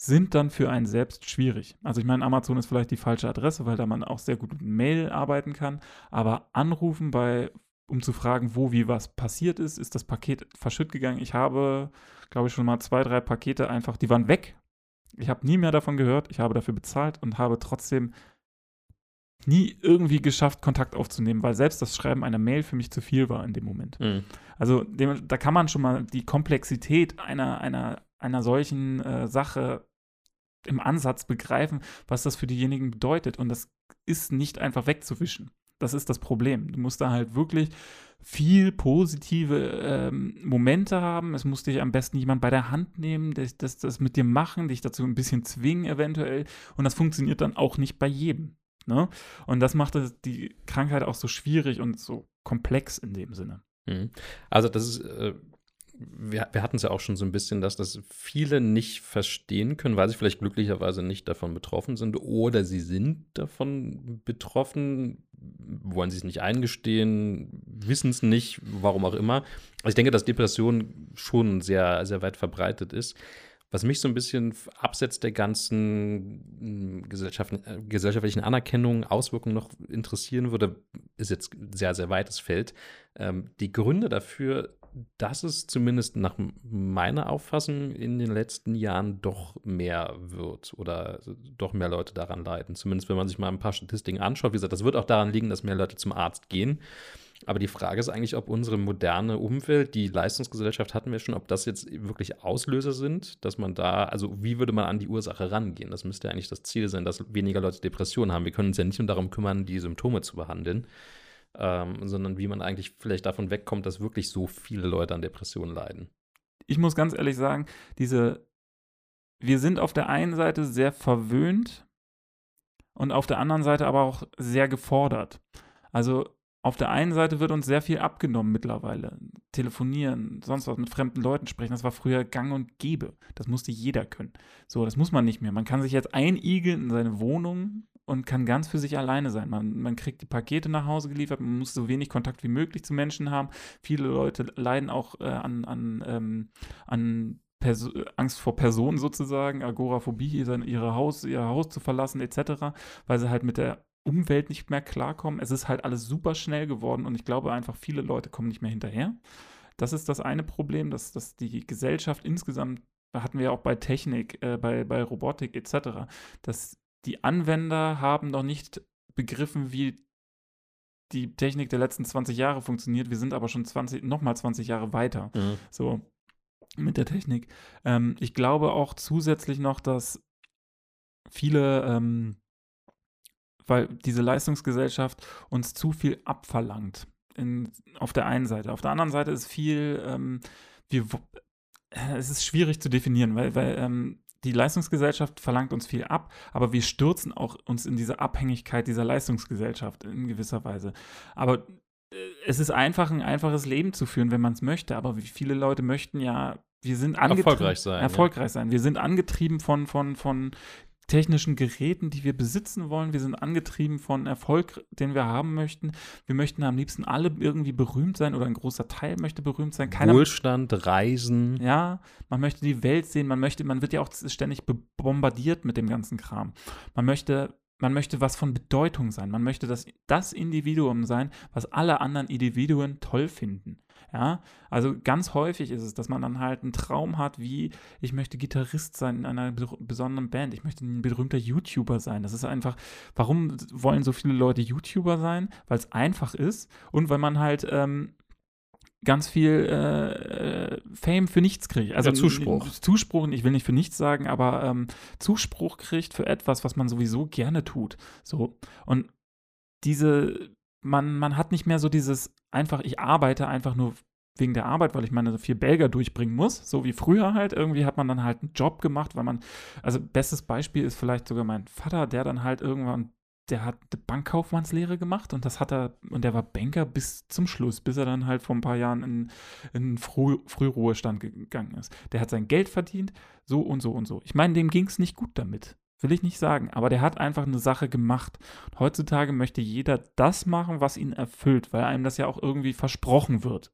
sind dann für einen selbst schwierig. Also ich meine, Amazon ist vielleicht die falsche Adresse, weil da man auch sehr gut mit Mail arbeiten kann. Aber anrufen bei, um zu fragen, wo wie was passiert ist, ist das Paket verschütt gegangen. Ich habe, glaube ich, schon mal zwei, drei Pakete einfach, die waren weg. Ich habe nie mehr davon gehört. Ich habe dafür bezahlt und habe trotzdem nie irgendwie geschafft, Kontakt aufzunehmen, weil selbst das Schreiben einer Mail für mich zu viel war in dem Moment. Hm. Also dem, da kann man schon mal die Komplexität einer, einer, einer solchen äh, Sache im Ansatz begreifen, was das für diejenigen bedeutet. Und das ist nicht einfach wegzuwischen. Das ist das Problem. Du musst da halt wirklich viel positive ähm, Momente haben. Es muss dich am besten jemand bei der Hand nehmen, das, das, das mit dir machen, dich dazu ein bisschen zwingen eventuell. Und das funktioniert dann auch nicht bei jedem. Ne? Und das macht die Krankheit auch so schwierig und so komplex in dem Sinne. Mhm. Also das ist, äh, wir, wir hatten es ja auch schon so ein bisschen, dass das viele nicht verstehen können, weil sie vielleicht glücklicherweise nicht davon betroffen sind oder sie sind davon betroffen, wollen sie es nicht eingestehen, wissen es nicht, warum auch immer. Also ich denke, dass Depression schon sehr, sehr weit verbreitet ist. Was mich so ein bisschen abseits der ganzen hm, gesellschaftlichen Anerkennung, Auswirkungen noch interessieren würde, ist jetzt sehr, sehr weites Feld. Ähm, die Gründe dafür, dass es zumindest nach meiner Auffassung in den letzten Jahren doch mehr wird oder doch mehr Leute daran leiden. Zumindest wenn man sich mal ein paar Statistiken anschaut. Wie gesagt, das wird auch daran liegen, dass mehr Leute zum Arzt gehen. Aber die Frage ist eigentlich, ob unsere moderne Umwelt, die Leistungsgesellschaft hatten wir schon, ob das jetzt wirklich Auslöser sind, dass man da, also wie würde man an die Ursache rangehen? Das müsste ja eigentlich das Ziel sein, dass weniger Leute Depressionen haben. Wir können uns ja nicht nur darum kümmern, die Symptome zu behandeln ähm, sondern wie man eigentlich vielleicht davon wegkommt, dass wirklich so viele Leute an Depressionen leiden. Ich muss ganz ehrlich sagen, diese, wir sind auf der einen Seite sehr verwöhnt und auf der anderen Seite aber auch sehr gefordert. Also auf der einen Seite wird uns sehr viel abgenommen mittlerweile. Telefonieren, sonst was, mit fremden Leuten sprechen, das war früher gang und gäbe. Das musste jeder können. So, das muss man nicht mehr. Man kann sich jetzt einigeln in seine Wohnung und kann ganz für sich alleine sein. Man, man kriegt die Pakete nach Hause geliefert, man muss so wenig Kontakt wie möglich zu Menschen haben. Viele Leute leiden auch äh, an, an, ähm, an Perso Angst vor Personen sozusagen, Agoraphobie, ihre Haus, ihr Haus zu verlassen etc., weil sie halt mit der Umwelt nicht mehr klarkommen. Es ist halt alles super schnell geworden und ich glaube einfach, viele Leute kommen nicht mehr hinterher. Das ist das eine Problem, dass, dass die Gesellschaft insgesamt, hatten wir ja auch bei Technik, äh, bei, bei Robotik etc., dass die Anwender haben noch nicht begriffen, wie die Technik der letzten 20 Jahre funktioniert. Wir sind aber schon 20, nochmal 20 Jahre weiter. Mhm. So mit der Technik. Ähm, ich glaube auch zusätzlich noch, dass viele, ähm, weil diese Leistungsgesellschaft uns zu viel abverlangt. In, auf der einen Seite. Auf der anderen Seite ist viel, ähm, wir, äh, es ist schwierig zu definieren, weil, weil ähm, die Leistungsgesellschaft verlangt uns viel ab, aber wir stürzen auch uns in diese Abhängigkeit dieser Leistungsgesellschaft in gewisser Weise. Aber äh, es ist einfach, ein einfaches Leben zu führen, wenn man es möchte. Aber wie viele Leute möchten ja, wir sind erfolgreich sein. Erfolgreich ja. sein. Wir sind angetrieben von, von, von technischen Geräten, die wir besitzen wollen. Wir sind angetrieben von Erfolg, den wir haben möchten. Wir möchten am liebsten alle irgendwie berühmt sein oder ein großer Teil möchte berühmt sein. Keiner, Wohlstand, Reisen. Ja, man möchte die Welt sehen. Man möchte, man wird ja auch ständig bombardiert mit dem ganzen Kram. Man möchte man möchte was von Bedeutung sein. Man möchte das, das Individuum sein, was alle anderen Individuen toll finden. Ja, also ganz häufig ist es, dass man dann halt einen Traum hat, wie ich möchte Gitarrist sein in einer besonderen Band, ich möchte ein berühmter YouTuber sein. Das ist einfach, warum wollen so viele Leute YouTuber sein? Weil es einfach ist und weil man halt ähm, ganz viel äh, äh Fame für nichts kriegt. Also ja, Zuspruch. Zuspruch, ich will nicht für nichts sagen, aber ähm, Zuspruch kriegt für etwas, was man sowieso gerne tut. So. Und diese man, man hat nicht mehr so dieses einfach, ich arbeite einfach nur wegen der Arbeit, weil ich meine vier Belger durchbringen muss, so wie früher halt. Irgendwie hat man dann halt einen Job gemacht, weil man, also bestes Beispiel ist vielleicht sogar mein Vater, der dann halt irgendwann, der hat eine Bankkaufmannslehre gemacht und das hat er, und der war Banker bis zum Schluss, bis er dann halt vor ein paar Jahren in, in Früh, Frühruhestand gegangen ist. Der hat sein Geld verdient, so und so und so. Ich meine, dem ging es nicht gut damit. Will ich nicht sagen, aber der hat einfach eine Sache gemacht. heutzutage möchte jeder das machen, was ihn erfüllt, weil einem das ja auch irgendwie versprochen wird.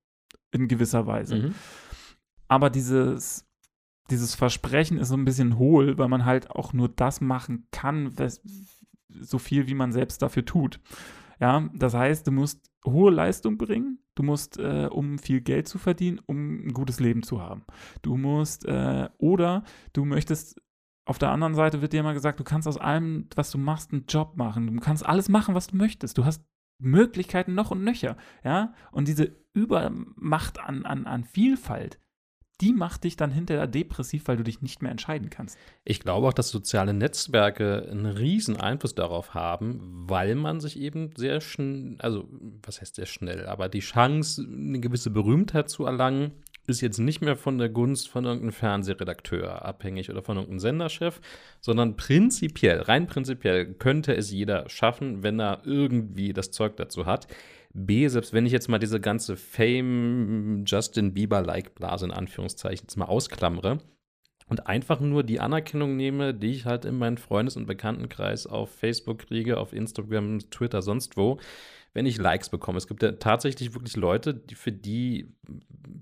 In gewisser Weise. Mhm. Aber dieses, dieses Versprechen ist so ein bisschen hohl, weil man halt auch nur das machen kann, so viel wie man selbst dafür tut. Ja, das heißt, du musst hohe Leistung bringen, du musst, äh, um viel Geld zu verdienen, um ein gutes Leben zu haben. Du musst, äh, oder du möchtest auf der anderen Seite wird dir immer gesagt, du kannst aus allem, was du machst, einen Job machen. Du kannst alles machen, was du möchtest. Du hast Möglichkeiten noch und nöcher, ja. Und diese Übermacht an, an, an Vielfalt, die macht dich dann hinterher depressiv, weil du dich nicht mehr entscheiden kannst. Ich glaube auch, dass soziale Netzwerke einen riesen Einfluss darauf haben, weil man sich eben sehr schnell, also was heißt sehr schnell, aber die Chance, eine gewisse Berühmtheit zu erlangen, ist jetzt nicht mehr von der Gunst von irgendeinem Fernsehredakteur abhängig oder von irgendeinem Senderchef, sondern prinzipiell, rein prinzipiell könnte es jeder schaffen, wenn er irgendwie das Zeug dazu hat. B, selbst wenn ich jetzt mal diese ganze Fame Justin Bieber-like Blase in Anführungszeichen jetzt mal ausklammere und einfach nur die Anerkennung nehme, die ich halt in meinen Freundes- und Bekanntenkreis auf Facebook kriege, auf Instagram, Twitter, sonst wo, wenn ich Likes bekomme. Es gibt ja tatsächlich wirklich Leute, die für die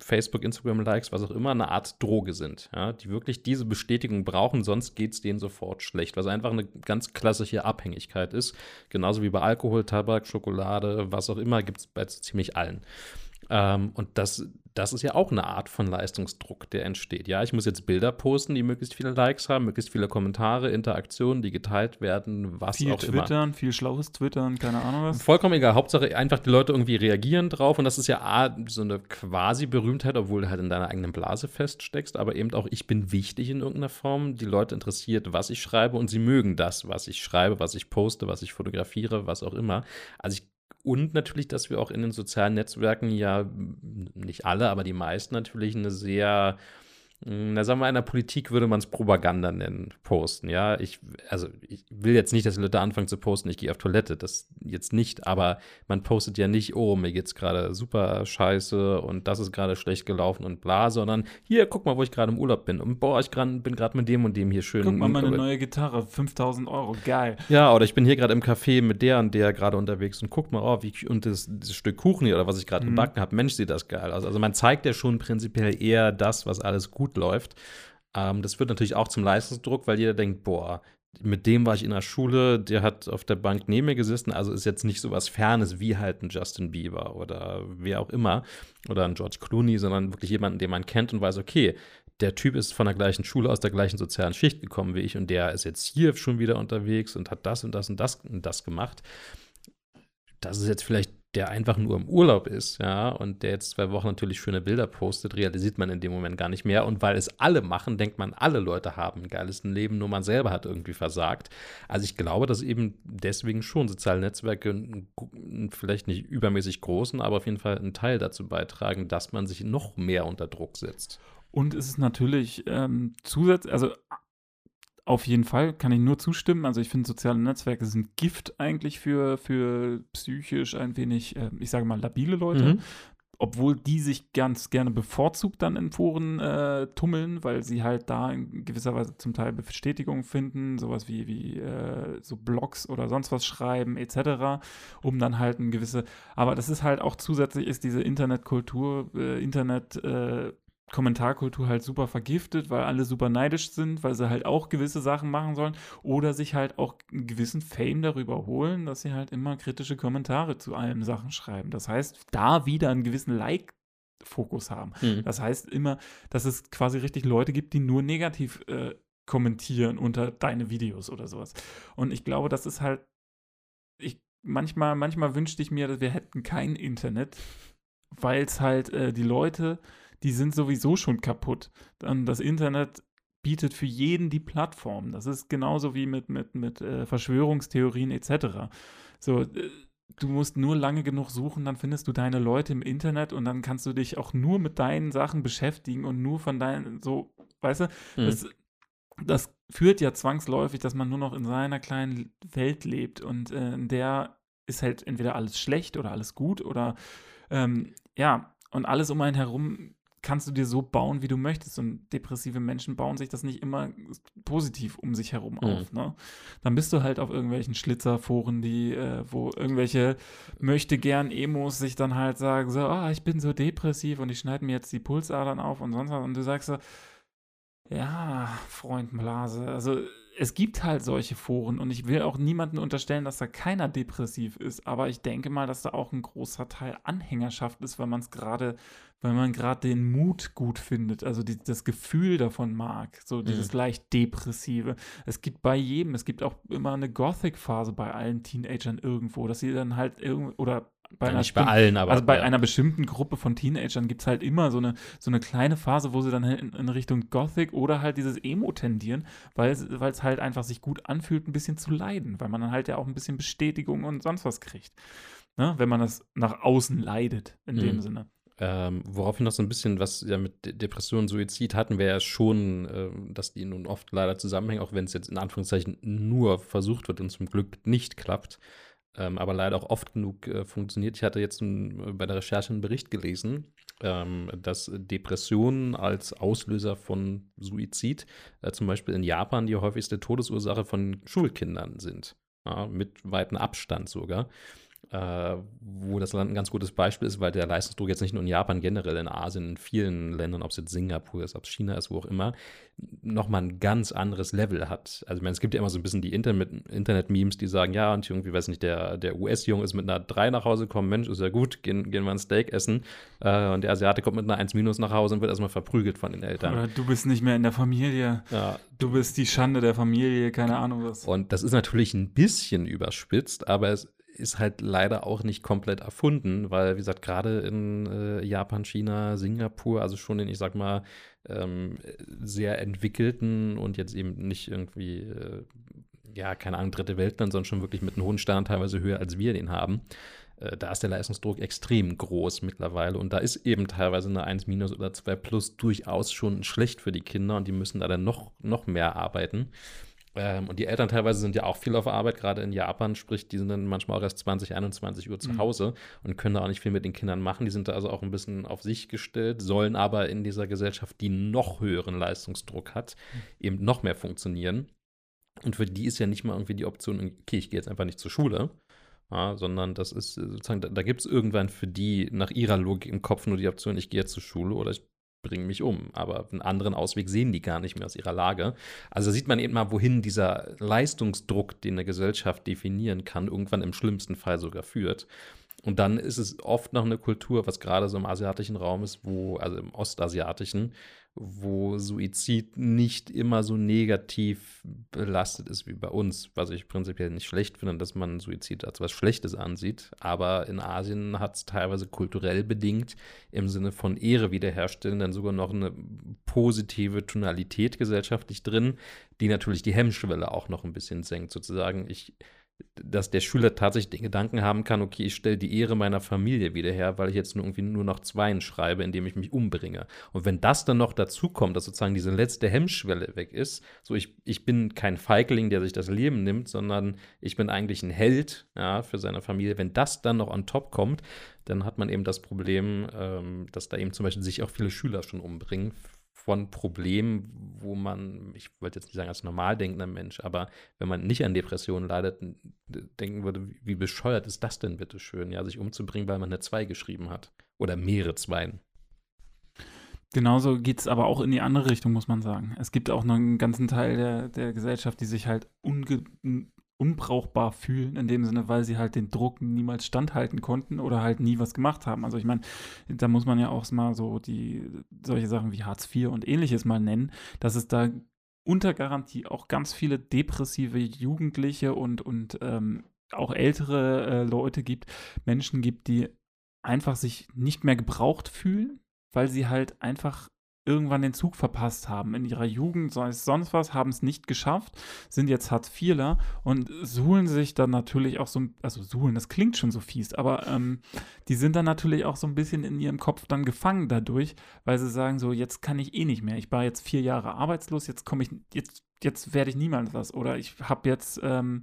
Facebook, Instagram-Likes, was auch immer, eine Art Droge sind, ja, die wirklich diese Bestätigung brauchen, sonst geht es denen sofort schlecht, was einfach eine ganz klassische Abhängigkeit ist. Genauso wie bei Alkohol, Tabak, Schokolade, was auch immer, gibt es bei ziemlich allen. Ähm, und das, das ist ja auch eine Art von Leistungsdruck, der entsteht. Ja, ich muss jetzt Bilder posten, die möglichst viele Likes haben, möglichst viele Kommentare, Interaktionen, die geteilt werden, was viel auch twittern, immer. viel schlaues Twittern, keine Ahnung was. Vollkommen egal. Hauptsache einfach die Leute irgendwie reagieren drauf und das ist ja A, so eine quasi Berühmtheit, obwohl du halt in deiner eigenen Blase feststeckst, aber eben auch ich bin wichtig in irgendeiner Form. Die Leute interessiert, was ich schreibe und sie mögen das, was ich schreibe, was ich poste, was ich fotografiere, was auch immer. Also ich und natürlich, dass wir auch in den sozialen Netzwerken ja, nicht alle, aber die meisten natürlich eine sehr na, sagen wir, in der Politik würde man es Propaganda nennen, posten, ja. Ich, also ich will jetzt nicht, dass Leute anfangen zu posten, ich gehe auf Toilette, das jetzt nicht, aber man postet ja nicht, oh, mir geht's gerade super scheiße und das ist gerade schlecht gelaufen und bla, sondern hier, guck mal, wo ich gerade im Urlaub bin und boah, ich grad, bin gerade mit dem und dem hier schön. Guck mal, meine neue Gitarre, 5000 Euro, geil. Ja, oder ich bin hier gerade im Café mit der und der gerade unterwegs und guck mal, oh, wie, und das, dieses Stück Kuchen hier oder was ich gerade Mhm. gebacken habe, Mensch, sieht das geil aus. Also man zeigt ja schon prinzipiell eher das, was alles gut läuft. Ähm, das führt natürlich auch zum Leistungsdruck, weil jeder denkt, boah, mit dem war ich in der Schule, der hat auf der Bank neben mir gesessen, also ist jetzt nicht so was Fernes wie halt ein Justin Bieber oder wer auch immer oder ein George Clooney, sondern wirklich jemanden, den man kennt und weiß, okay, der Typ ist von der gleichen Schule, aus der gleichen sozialen Schicht gekommen wie ich und der ist jetzt hier schon wieder unterwegs und hat das und das und das und das gemacht. Das ist jetzt vielleicht der einfach nur im Urlaub ist, ja, und der jetzt zwei Wochen natürlich schöne Bilder postet, realisiert man in dem Moment gar nicht mehr. Und weil es alle machen, denkt man, alle Leute haben ein geiles Leben, nur man selber hat irgendwie versagt. Also ich glaube, dass eben deswegen schon soziale Netzwerke vielleicht nicht übermäßig großen, aber auf jeden Fall einen Teil dazu beitragen, dass man sich noch mehr unter Druck setzt. Und es ist natürlich ähm, zusätzlich, also auf jeden Fall kann ich nur zustimmen. Also ich finde, soziale Netzwerke sind Gift eigentlich für, für psychisch ein wenig, äh, ich sage mal, labile Leute. Mhm. Obwohl die sich ganz gerne bevorzugt dann in Foren äh, tummeln, weil sie halt da in gewisser Weise zum Teil Bestätigung finden, sowas wie, wie äh, so Blogs oder sonst was schreiben etc., um dann halt ein gewisse, aber das ist halt auch zusätzlich ist diese Internetkultur, äh, Internet, äh, Kommentarkultur halt super vergiftet, weil alle super neidisch sind, weil sie halt auch gewisse Sachen machen sollen oder sich halt auch einen gewissen Fame darüber holen, dass sie halt immer kritische Kommentare zu allen Sachen schreiben. Das heißt, da wieder einen gewissen Like-Fokus haben. Mhm. Das heißt immer, dass es quasi richtig Leute gibt, die nur negativ äh, kommentieren unter deine Videos oder sowas. Und ich glaube, das ist halt, ich manchmal, manchmal wünschte ich mir, dass wir hätten kein Internet, weil es halt äh, die Leute, die sind sowieso schon kaputt. Dann das Internet bietet für jeden die Plattform. Das ist genauso wie mit, mit, mit äh, Verschwörungstheorien etc. So, äh, du musst nur lange genug suchen, dann findest du deine Leute im Internet und dann kannst du dich auch nur mit deinen Sachen beschäftigen und nur von deinen, so, weißt du, Mhm. das, das führt ja zwangsläufig, dass man nur noch in seiner kleinen Welt lebt und äh, in der ist halt entweder alles schlecht oder alles gut oder ähm, ja, und alles um einen herum kannst du dir so bauen, wie du möchtest. Und depressive Menschen bauen sich das nicht immer positiv um sich herum Mhm. auf. Ne? Dann bist du halt auf irgendwelchen Schlitzerforen, die, äh, wo irgendwelche möchte gern Emos sich dann halt sagen, so, ah, ich bin so depressiv und ich schneide mir jetzt die Pulsadern auf und sonst was. Und du sagst so, ja, Freund Blase, also es gibt halt solche Foren und ich will auch niemanden unterstellen, dass da keiner depressiv ist, aber ich denke mal, dass da auch ein großer Teil Anhängerschaft ist, weil man es gerade, weil man gerade den Mut gut findet, also die, das Gefühl davon mag, so dieses leicht depressive. Es gibt bei jedem, es gibt auch immer eine Gothic-Phase bei allen Teenagern irgendwo, dass sie dann halt irgendwo oder bei Ja, einer nicht bei bestimmten- allen, aber also bei ja. einer bestimmten Gruppe von Teenagern gibt es halt immer so eine, so eine kleine Phase, wo sie dann in, in Richtung Gothic oder halt dieses Emo tendieren, weil es halt einfach sich gut anfühlt, ein bisschen zu leiden, weil man dann halt ja auch ein bisschen Bestätigung und sonst was kriegt. Ne? Wenn man das nach außen leidet, in dem Mhm. Sinne. Ähm, woraufhin noch so ein bisschen, was ja mit De- Depression, Suizid hatten wir ja schon, ähm, dass die nun oft leider zusammenhängen, auch wenn es jetzt in Anführungszeichen nur versucht wird und zum Glück nicht klappt, ähm, aber leider auch oft genug äh, funktioniert. Ich hatte jetzt ein, bei der Recherche einen Bericht gelesen, ähm, dass Depressionen als Auslöser von Suizid äh, zum Beispiel in Japan die häufigste Todesursache von Schulkindern sind. Ja, mit weitem Abstand sogar äh, wo das Land ein ganz gutes Beispiel ist, weil der Leistungsdruck jetzt nicht nur in Japan, generell in Asien, in vielen Ländern, ob es jetzt Singapur ist, ob es China ist, wo auch immer, nochmal ein ganz anderes Level hat. Also ich meine, es gibt ja immer so ein bisschen die Internet- Internet-Memes, die sagen, ja, und irgendwie, weiß nicht, der, der US-Junge ist mit einer 3 nach Hause gekommen, Mensch, ist ja gut, gehen, gehen wir ein Steak essen. Äh, und der Asiate kommt mit einer 1 minus nach Hause und wird erstmal verprügelt von den Eltern. Oder du bist nicht mehr in der Familie, Ja, du bist die Schande der Familie, keine Ahnung was. Und das ist natürlich ein bisschen überspitzt, aber es ist halt leider auch nicht komplett erfunden, weil, wie gesagt, gerade in äh, Japan, China, Singapur, also schon in, ich sag mal, ähm, sehr entwickelten und jetzt eben nicht irgendwie, äh, ja, keine Ahnung, dritte Weltland, sondern schon wirklich mit einem hohen Stern, teilweise höher als wir den haben. Äh, Da ist der Leistungsdruck extrem groß mittlerweile und da ist eben teilweise eine 1 minus oder 2 plus durchaus schon schlecht für die Kinder und die müssen da dann noch, noch mehr arbeiten. Ähm, und die Eltern teilweise sind ja auch viel auf Arbeit, gerade in Japan, sprich, die sind dann manchmal auch erst 20, 21 Uhr zu Mhm. Hause und können da auch nicht viel mit den Kindern machen. Die sind da also auch ein bisschen auf sich gestellt, sollen aber in dieser Gesellschaft, die noch höheren Leistungsdruck hat, eben noch mehr funktionieren. Und für die ist ja nicht mal irgendwie die Option, okay, ich gehe jetzt einfach nicht zur Schule, ja, sondern das ist äh, sozusagen, da, da gibt es irgendwann für die nach ihrer Logik im Kopf nur die Option, ich gehe jetzt zur Schule oder ich bringe mich um. Aber einen anderen Ausweg sehen die gar nicht mehr aus ihrer Lage. Also sieht man eben mal, wohin dieser Leistungsdruck, den eine Gesellschaft definieren kann, irgendwann im schlimmsten Fall sogar führt. Und dann ist es oft noch eine Kultur, was gerade so im asiatischen Raum ist, wo, also im ostasiatischen, wo Suizid nicht immer so negativ belastet ist wie bei uns, was ich prinzipiell nicht schlecht finde, dass man Suizid als was Schlechtes ansieht. Aber in Asien hat es teilweise kulturell bedingt im Sinne von Ehre wiederherstellen dann sogar noch eine positive Tonalität gesellschaftlich drin, die natürlich die Hemmschwelle auch noch ein bisschen senkt, sozusagen. Ich dass der Schüler tatsächlich den Gedanken haben kann, okay, ich stelle die Ehre meiner Familie wieder her, weil ich jetzt nur irgendwie nur noch Zweien schreibe, indem ich mich umbringe. Und wenn das dann noch dazu kommt, dass sozusagen diese letzte Hemmschwelle weg ist, so ich, ich bin kein Feigling, der sich das Leben nimmt, sondern ich bin eigentlich ein Held ja, für seine Familie. Wenn das dann noch on top kommt, dann hat man eben das Problem, ähm, dass da eben zum Beispiel sich auch viele Schüler schon umbringen von Problemen, wo man, ich wollte jetzt nicht sagen als normal denkender Mensch, aber wenn man nicht an Depressionen leidet, denken würde, wie- wie bescheuert ist das denn bitte schön, ja, sich umzubringen, weil man eine 2 geschrieben hat. Oder mehrere Zweien. Genauso geht es aber auch in die andere Richtung, muss man sagen. Es gibt auch noch einen ganzen Teil der, der Gesellschaft, die sich halt unge unbrauchbar fühlen, in dem Sinne, weil sie halt den Druck niemals standhalten konnten oder halt nie was gemacht haben. Also ich meine, da muss man ja auch mal so die solche Sachen wie Hartz IV und ähnliches mal nennen, dass es da unter Garantie auch ganz viele depressive Jugendliche und, und ähm, auch ältere äh, Leute gibt, Menschen gibt, die einfach sich nicht mehr gebraucht fühlen, weil sie halt einfach irgendwann den Zug verpasst haben. In ihrer Jugend, sei es sonst was, haben es nicht geschafft, sind jetzt Hartz-IVler und suhlen sich dann natürlich auch so, ein- also suhlen, das klingt schon so fies, aber ähm, die sind dann natürlich auch so ein bisschen in ihrem Kopf dann gefangen dadurch, weil sie sagen so, jetzt kann ich eh nicht mehr, ich war jetzt vier Jahre arbeitslos, jetzt komme ich, jetzt, jetzt werde ich niemals was. Oder ich habe jetzt, ähm,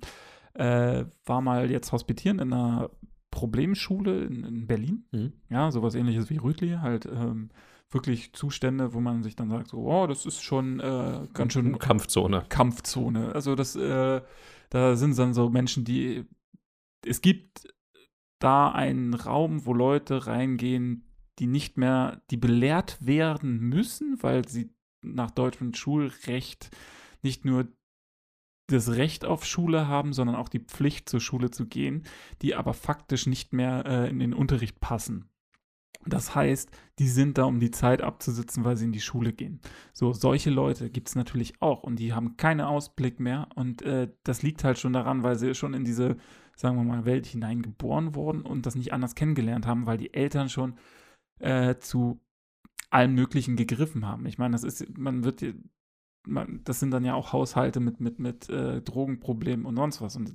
äh, war mal jetzt hospitieren in einer Problemschule in, in Berlin, Mhm. ja, sowas ähnliches wie Rütli, halt ähm, wirklich Zustände, wo man sich dann sagt, so, oh, das ist schon äh, ganz schön Kampfzone. Kampfzone. Also das, äh, da sind dann so Menschen, die, es gibt da einen Raum, wo Leute reingehen, die nicht mehr, die belehrt werden müssen, weil sie nach deutschem Schulrecht nicht nur das Recht auf Schule haben, sondern auch die Pflicht zur Schule zu gehen, die aber faktisch nicht mehr äh, in den Unterricht passen. Das heißt, die sind da, um die Zeit abzusitzen, weil sie in die Schule gehen. So, solche Leute gibt es natürlich auch und die haben keinen Ausblick mehr. Und äh, das liegt halt schon daran, weil sie schon in diese, sagen wir mal, Welt hineingeboren wurden und das nicht anders kennengelernt haben, weil die Eltern schon äh, zu allem Möglichen gegriffen haben. Ich meine, das ist, man wird, man, das sind dann ja auch Haushalte mit, mit, mit äh, Drogenproblemen und sonst was. Und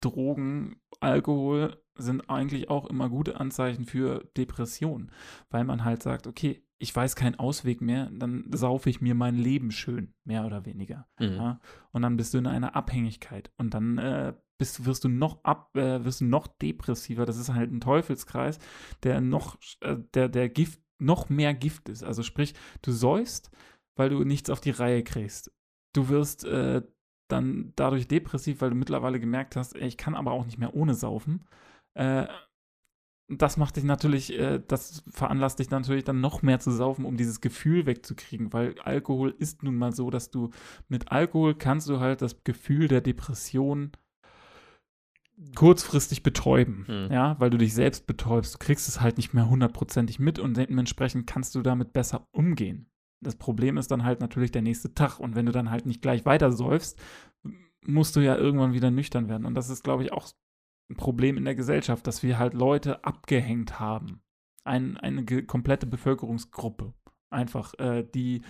Drogen, Alkohol sind eigentlich auch immer gute Anzeichen für Depression, weil man halt sagt, okay, ich weiß keinen Ausweg mehr, dann saufe ich mir mein Leben schön, mehr oder weniger. Mhm. Ja? Und dann bist du in einer Abhängigkeit und dann äh, bist, wirst du noch ab, äh, wirst du noch depressiver. Das ist halt ein Teufelskreis, der noch, äh, der, der Gift, noch mehr Gift ist. Also sprich, du säufst, weil du nichts auf die Reihe kriegst. Du wirst äh, dann dadurch depressiv, weil du mittlerweile gemerkt hast, ey, ich kann aber auch nicht mehr ohne saufen. Äh, das macht dich natürlich, äh, das veranlasst dich natürlich dann noch mehr zu saufen, um dieses Gefühl wegzukriegen, weil Alkohol ist nun mal so, dass du mit Alkohol kannst du halt das Gefühl der Depression kurzfristig betäuben, Hm. ja, weil du dich selbst betäubst. Du kriegst es halt nicht mehr hundertprozentig mit und dementsprechend kannst du damit besser umgehen. Das Problem ist dann halt natürlich der nächste Tag und wenn du dann halt nicht gleich weiter säufst, musst du ja irgendwann wieder nüchtern werden und das ist, glaube ich, auch ein Problem in der Gesellschaft, dass wir halt Leute abgehängt haben. Ein, eine komplette Bevölkerungsgruppe. Einfach, äh, die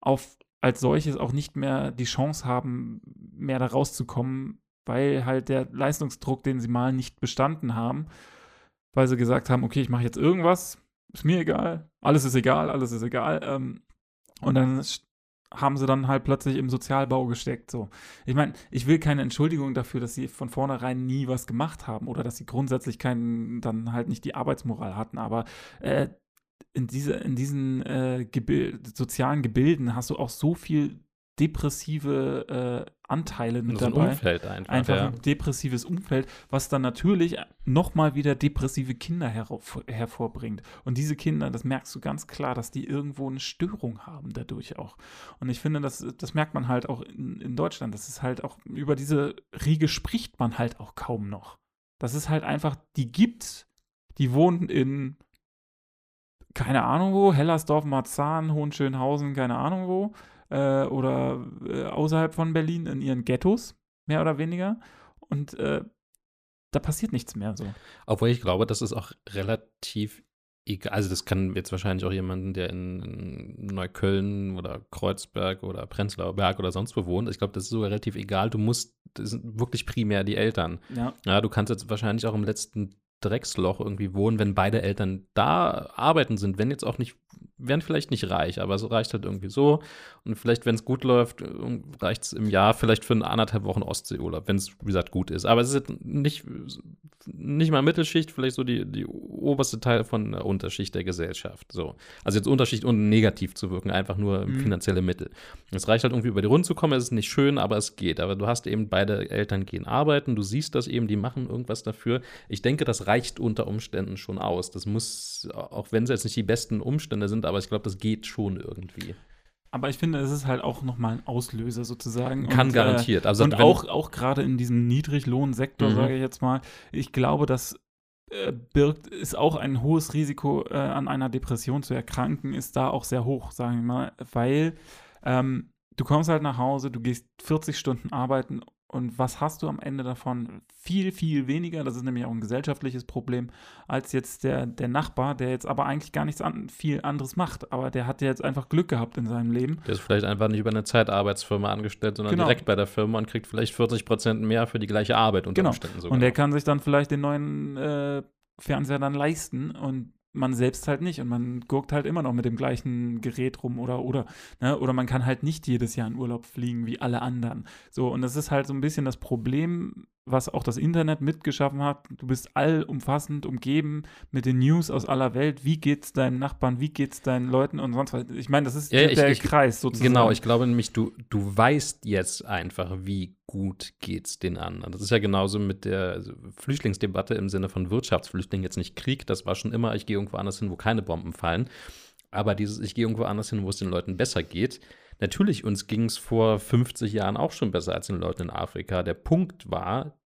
auf als solches auch nicht mehr die Chance haben, mehr da rauszukommen, weil halt der Leistungsdruck, den sie mal nicht bestanden haben, weil sie gesagt haben, okay, ich mache jetzt irgendwas, ist mir egal, alles ist egal, alles ist egal. Ähm, und dann haben sie dann halt plötzlich im Sozialbau gesteckt. So. Ich meine, ich will keine Entschuldigung dafür, dass sie von vornherein nie was gemacht haben oder dass sie grundsätzlich keinen, dann halt nicht die Arbeitsmoral hatten, aber äh, in, diese, in diesen äh, Gebil sozialen Gebilden hast du auch so viel depressive äh, Anteile mit So ein dabei. Umfeld einfach. Einfach ja. ein depressives Umfeld, was dann natürlich nochmal wieder depressive Kinder hervorbringt. Und diese Kinder, das merkst du ganz klar, dass die irgendwo eine Störung haben dadurch auch. Und ich finde, das, das merkt man halt auch in, in Deutschland. Das ist halt auch, über diese Riege spricht man halt auch kaum noch. Das ist halt einfach, die gibt's, die wohnen in, keine Ahnung wo, Hellersdorf, Marzahn, Hohenschönhausen, keine Ahnung wo, äh, oder äh, außerhalb von Berlin in ihren Ghettos, mehr oder weniger. Und äh, da passiert nichts mehr so. Obwohl ich glaube, das ist auch relativ egal. Also, das kann jetzt wahrscheinlich auch jemanden, der in, in Neukölln oder Kreuzberg oder Prenzlauer Berg oder sonst wo wohnt. Ich glaube, das ist sogar relativ egal. Du musst, das sind wirklich primär die Eltern. Ja. Ja, du kannst jetzt wahrscheinlich auch im letzten Drecksloch irgendwie wohnen, wenn beide Eltern da arbeiten sind, wenn jetzt auch nicht, wären vielleicht nicht reich, aber es reicht halt irgendwie so. Und vielleicht, wenn es gut läuft, reicht es im Jahr vielleicht für eine anderthalb Wochen Ostseeurlaub, wenn es, wie gesagt, gut ist. Aber es ist nicht, nicht mal Mittelschicht, vielleicht so die, die oberste Teil von der Unterschicht der Gesellschaft. So. Also jetzt Unterschicht, ohne negativ zu wirken, einfach nur Mhm. finanzielle Mittel. Es reicht halt irgendwie über die Runden zu kommen, es ist nicht schön, aber es geht. Aber du hast eben beide Eltern gehen arbeiten, du siehst das eben, die machen irgendwas dafür. Ich denke, das reicht unter Umständen schon aus. Das muss, auch wenn es jetzt nicht die besten Umstände sind, aber ich glaube, das geht schon irgendwie. Aber ich finde, es ist halt auch nochmal ein Auslöser sozusagen. Kann und, garantiert. Also und auch, auch gerade in diesem Niedriglohnsektor, Mhm. sage ich jetzt mal, ich glaube, das äh, birgt, ist auch ein hohes Risiko, äh, an einer Depression zu erkranken, ist da auch sehr hoch, sagen wir mal, weil ähm, du kommst halt nach Hause, du gehst 40 Stunden arbeiten und was hast du am Ende davon? Viel, viel weniger, das ist nämlich auch ein gesellschaftliches Problem, als jetzt der, der Nachbar, der jetzt aber eigentlich gar nichts an, viel anderes macht, aber der hat ja jetzt einfach Glück gehabt in seinem Leben. Der ist vielleicht einfach nicht über eine Zeitarbeitsfirma angestellt, sondern Genau. direkt bei der Firma und kriegt vielleicht 40 Prozent mehr für die gleiche Arbeit unter Genau. Umständen sogar. Und der kann sich dann vielleicht den neuen äh, Fernseher dann leisten und man selbst halt nicht. Und man guckt halt immer noch mit dem gleichen Gerät rum oder, oder, ne? Oder man kann halt nicht jedes Jahr in Urlaub fliegen wie alle anderen. So, und das ist halt so ein bisschen das Problem, was auch das Internet mitgeschaffen hat. Du bist allumfassend umgeben mit den News aus aller Welt. Wie geht's deinen Nachbarn? Wie geht's deinen Leuten und sonst was? Ich meine, das ist Ja, der, ich- Kreis sozusagen. Genau, ich glaube nämlich, du, du weißt jetzt einfach, wie gut geht's den anderen. Das ist ja genauso mit der Flüchtlingsdebatte im Sinne von Wirtschaftsflüchtlingen, jetzt nicht Krieg, das war schon immer, ich gehe irgendwo anders hin, wo keine Bomben fallen. Aber dieses, ich gehe irgendwo anders hin, wo es den Leuten besser geht. Natürlich, uns ging es vor 50 Jahren auch schon besser als den Leuten in Afrika. Der Punkt war,